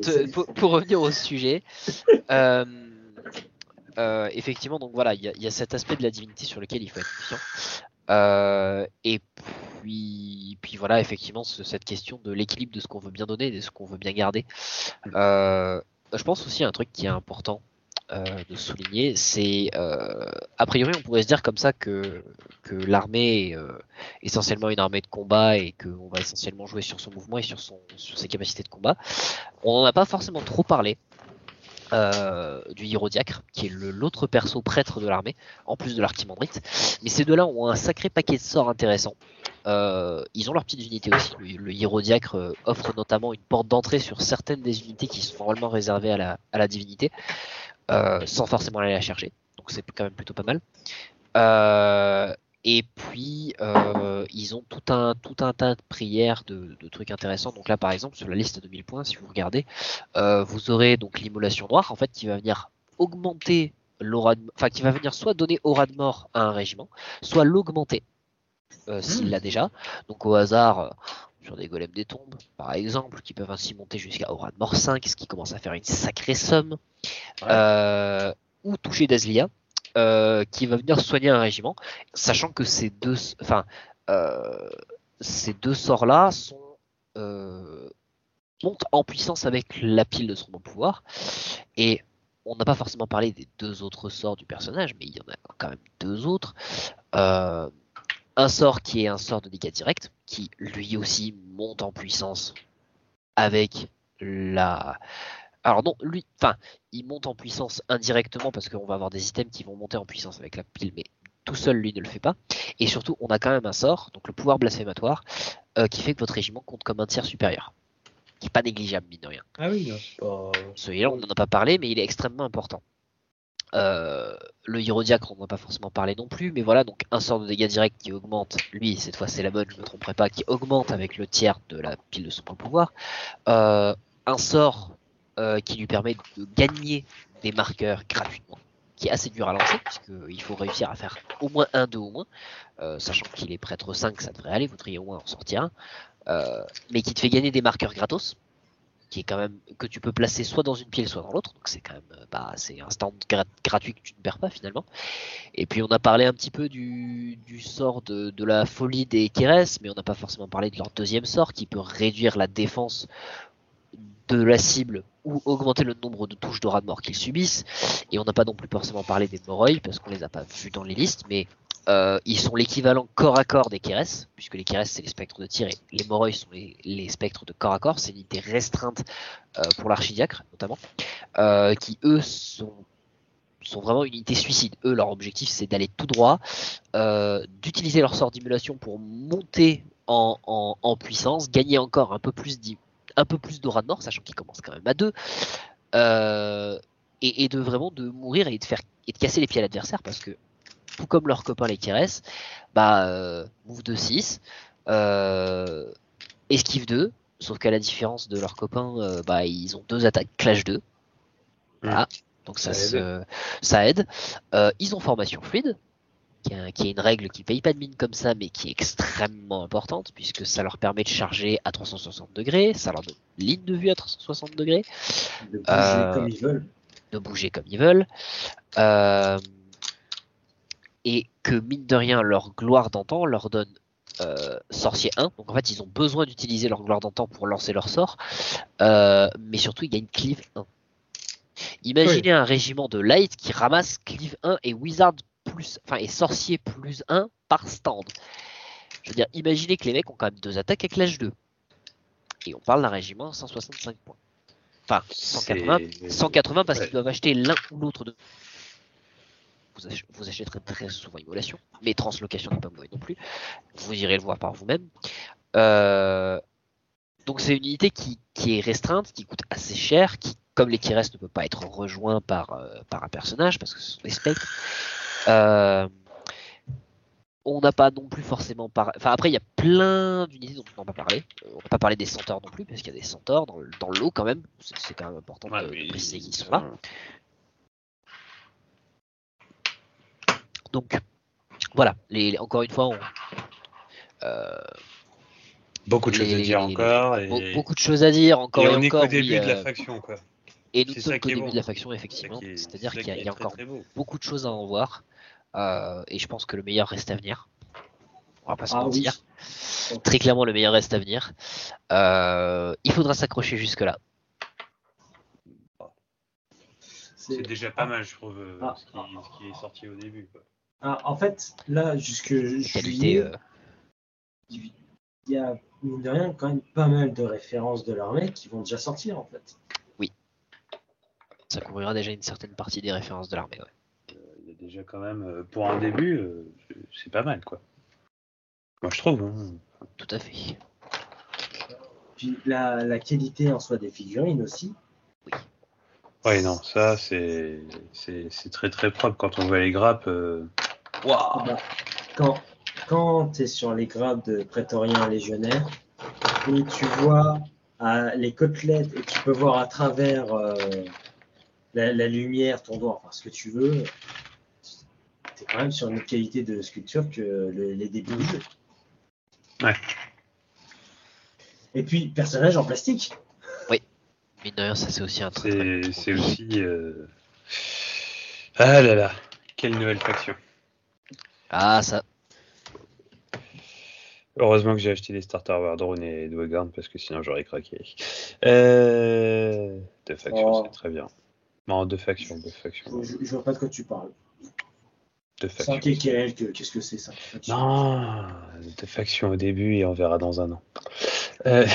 pour, revenir au sujet, euh, euh, effectivement, donc voilà, il y, a cet aspect de la divinité sur lequel il faut être confiant. Euh, et puis, puis voilà, effectivement, cette question de l'équilibre de ce qu'on veut bien donner et de ce qu'on veut bien garder. je pense aussi à un truc qui est important euh, de souligner, c'est euh, a priori on pourrait se dire comme ça que, que l'armée est euh, essentiellement une armée de combat et qu'on va essentiellement jouer sur son mouvement et sur, son, sur ses capacités de combat. On n'en a pas forcément trop parlé. du Hirodiacre, qui est l'autre perso prêtre de l'armée, en plus de l'archimandrite. Mais ces deux-là ont un sacré paquet de sorts intéressants. ils ont leur petite unité aussi. Le, Hirodiacre offre notamment une porte d'entrée sur certaines des unités qui sont normalement réservées à la, à la divinité. Euh, sans forcément aller la chercher. Donc c'est quand même plutôt pas mal. Euh, et puis, euh, ils ont tout un, tout un tas de prières, de, trucs intéressants. Donc là, par exemple, sur la liste de 1000 points, si vous regardez, vous aurez donc l'immolation noire, en fait, qui va venir augmenter l'aura enfin, qui va venir soit donner aura de mort à un régiment, soit l'augmenter, s'il hmm. l'a déjà. Donc au hasard, sur des golems des tombes, par exemple, qui peuvent ainsi monter jusqu'à Aura de Mort 5, ce qui commence à faire une sacrée somme, euh, ou toucher Dazlia, euh, qui va venir soigner un régiment, sachant que ces deux, enfin, euh, ces deux sorts-là sont montent en puissance avec la pile de son bon pouvoir, et on n'a pas forcément parlé des deux autres sorts du personnage, mais il y en a quand même deux autres. Euh, un sort qui est un sort de dégâts direct, qui lui aussi monte en puissance avec la. Alors non, lui, enfin, il monte en puissance indirectement parce qu'on va avoir des items qui vont monter en puissance avec la pile, mais tout seul lui ne le fait pas. Et surtout, on a quand même un sort, donc le pouvoir blasphématoire, euh, qui fait que votre régiment compte comme un tiers supérieur, qui est pas négligeable mine de rien. Ah oui, Celui-là, on n'en a pas parlé, mais il est extrêmement important. Euh, le Hirodiacre, on n'a pas forcément parlé non plus, mais voilà, donc un sort de dégâts directs qui augmente, lui, cette fois c'est la bonne, je ne me tromperai pas, qui augmente avec le tiers de la pile de son point pouvoir. Euh, un sort euh, qui lui permet de gagner des marqueurs gratuitement, qui est assez dur à lancer, puisqu'il faut réussir à faire au moins un, deux au moins, sachant qu'il est prêtre 5, ça devrait aller, vous devriez au moins en sortir un, mais qui te fait gagner des marqueurs gratos, qui est quand même que tu peux placer soit dans une pile soit dans l'autre. Donc c'est quand même euh, bah, c'est un stand gratuit que tu ne perds pas finalement. Et puis on a parlé un petit peu du, du sort de, de, la folie des Keres mais on n'a pas forcément parlé de leur deuxième sort qui peut réduire la défense de la cible ou augmenter le nombre de touches d'aura de mort qu'ils subissent. Et on n'a pas non plus forcément parlé des Moroi parce qu'on les a pas vus dans les listes mais euh, ils sont l'équivalent corps à corps des Keres, puisque les Keres c'est les spectres de tir et les Moroi sont les, spectres de corps à corps, c'est une unité restreinte euh, pour l'archidiacre notamment, euh, qui eux sont, vraiment une unité suicide. Eux leur objectif c'est d'aller tout droit, d'utiliser leur sort d'émulation pour monter en, puissance, gagner encore un peu plus un peu d'aura de mort, sachant qu'ils commencent quand même à deux. Et, et, de vraiment de mourir et de faire et de casser les pieds à l'adversaire parce que tout comme leurs copains les Keres, bah, euh, move de 6, euh, esquive 2, sauf qu'à la différence de leurs copains, euh, bah, ils ont deux attaques clash 2. Voilà. Donc ça, ça aide. Ça aide. ils ont formation fluide, qui est, une règle qui paye pas de mine comme ça, mais qui est extrêmement importante, puisque ça leur permet de charger à 360 degrés, ça leur donne ligne de vue à 360 degrés. De bouger comme ils veulent. De bouger comme ils veulent. Euh, et que mine de rien, leur gloire d'antan leur donne euh, sorcier 1. Donc en fait, ils ont besoin d'utiliser leur gloire d'antan pour lancer leur sort. Euh, mais surtout, ils gagnent cleave 1. Imaginez un régiment de light qui ramasse cleave 1 et wizard plus, enfin et sorcier plus 1 par stand. Je veux dire, imaginez que les mecs ont quand même deux attaques avec l'âge 2. Et on parle d'un régiment à 165 points. Enfin, 180, 180 parce qu'ils doivent acheter l'un ou l'autre de vous, achèterez très souvent Immolation, mais Translocation n'est pas mauvais non plus. Vous irez le voir par vous-même. Euh, donc c'est une unité qui, est restreinte, qui coûte assez cher, qui, comme les qui restent, ne peut pas être rejoint par, euh, par un personnage, parce que ce sont des spectres. Euh, on n'a pas non plus forcément parlé. Enfin, après, il y a plein d'unités dont on n'a pas parlé. On n'a pas parlé des centaures non plus, parce qu'il y a des centaures dans, dans l'eau quand même. C'est quand même important de, préciser qu'ils sont là. Donc, voilà. Les, encore une fois, euh, beaucoup de choses à dire encore. Beaucoup de choses à dire encore et, on est au début de la euh, faction, quoi. Et nous sommes au début de la faction, effectivement. C'est-à-dire qu'il y a, encore beaucoup de choses à en voir. Euh, et je pense que le meilleur reste à venir. On va pas se ah mentir. Très clairement, le meilleur reste à venir. il faudra s'accrocher jusque-là. C'est déjà pas mal, je trouve, ah. ce, qui, est sorti au début. Quoi. Ah, en fait, là, jusque juillet, euh. il y a, mine de rien, quand même pas mal de références de l'armée qui vont déjà sortir, en fait. Oui. Ça couvrira déjà une certaine partie des références de l'armée, ouais. Euh, il y a déjà quand même, euh, pour un début, c'est pas mal, quoi. Moi, je trouve. Hein. Tout à fait. Puis la, la qualité en soi des figurines aussi. Oui. Oui, non, ça, c'est très très propre. Quand on voit les grappes, quand, quand tu es sur les grades de prétoriens légionnaires, et tu vois euh, les côtelettes et tu peux voir à travers euh, la, lumière, ton doigt, enfin ce que tu veux, tu es quand même sur une qualité de sculpture que les débuts du jeu. Ouais. Et puis, personnage en plastique. Oui. Mais d'ailleurs, ça c'est aussi un très. C'est aussi. Euh, ah là là, quelle nouvelle faction. Ah, ça. Heureusement que j'ai acheté les starter Drone et Dwagard parce que sinon j'aurais craqué. Euh... Deux factions, oh. c'est très bien. Non, deux factions, deux factions. Je, je, vois pas de quoi tu parles. Deux factions. qu'est-ce que c'est ça Non, deux factions au début et on verra dans un an. Euh...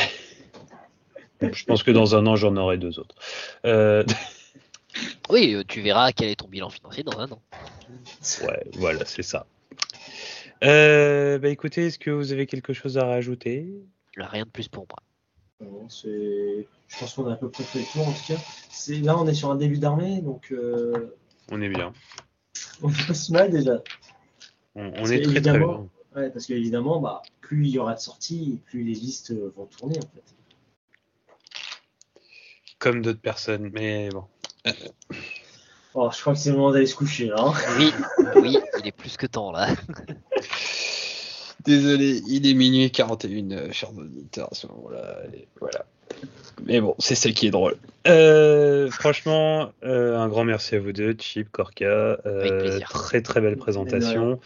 je pense que dans un an j'en aurai deux autres. Euh... Oui, tu verras quel est ton bilan financier dans un an. Ouais, voilà, c'est ça. Euh, bah écoutez, est-ce que vous avez quelque chose à rajouter? Rien de plus pour moi. Non, je pense qu'on a à peu près fait le tour en tout cas. Là, on est sur un début d'armée, donc. Euh, on est bien. On est pas si mal déjà. On, est très très bien. Ouais, parce qu'évidemment, bah, plus il y aura de sorties, plus les listes vont tourner en fait. Comme d'autres personnes, mais bon. Oh, je crois que c'est le moment d'aller se coucher là. Hein. Oui, oui, il est plus que temps là. Désolé, il est minuit 41, euh, cher auditeur, à ce moment-là. Voilà. Mais bon, c'est celle qui est drôle. Euh, franchement, euh, un grand merci à vous deux, Chip, Corka. Euh, très très belle présentation.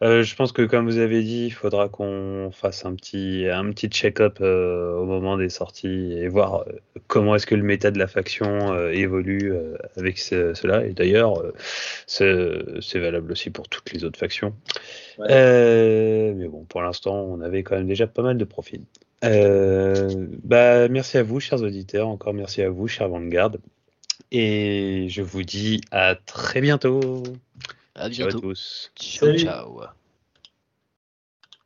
je pense que comme vous avez dit, il faudra qu'on fasse un petit un petit check-up au moment des sorties et voir comment est-ce que le méta de la faction évolue avec cela. Et d'ailleurs, c'est valable aussi pour toutes les autres factions. mais bon, pour l'instant, on avait quand même déjà pas mal de profils. Euh, bah, merci à vous, chers auditeurs. Encore merci à vous, chers Vanguard. Et je vous dis à très bientôt. À bientôt. Ciao à tous. Ciao, ciao.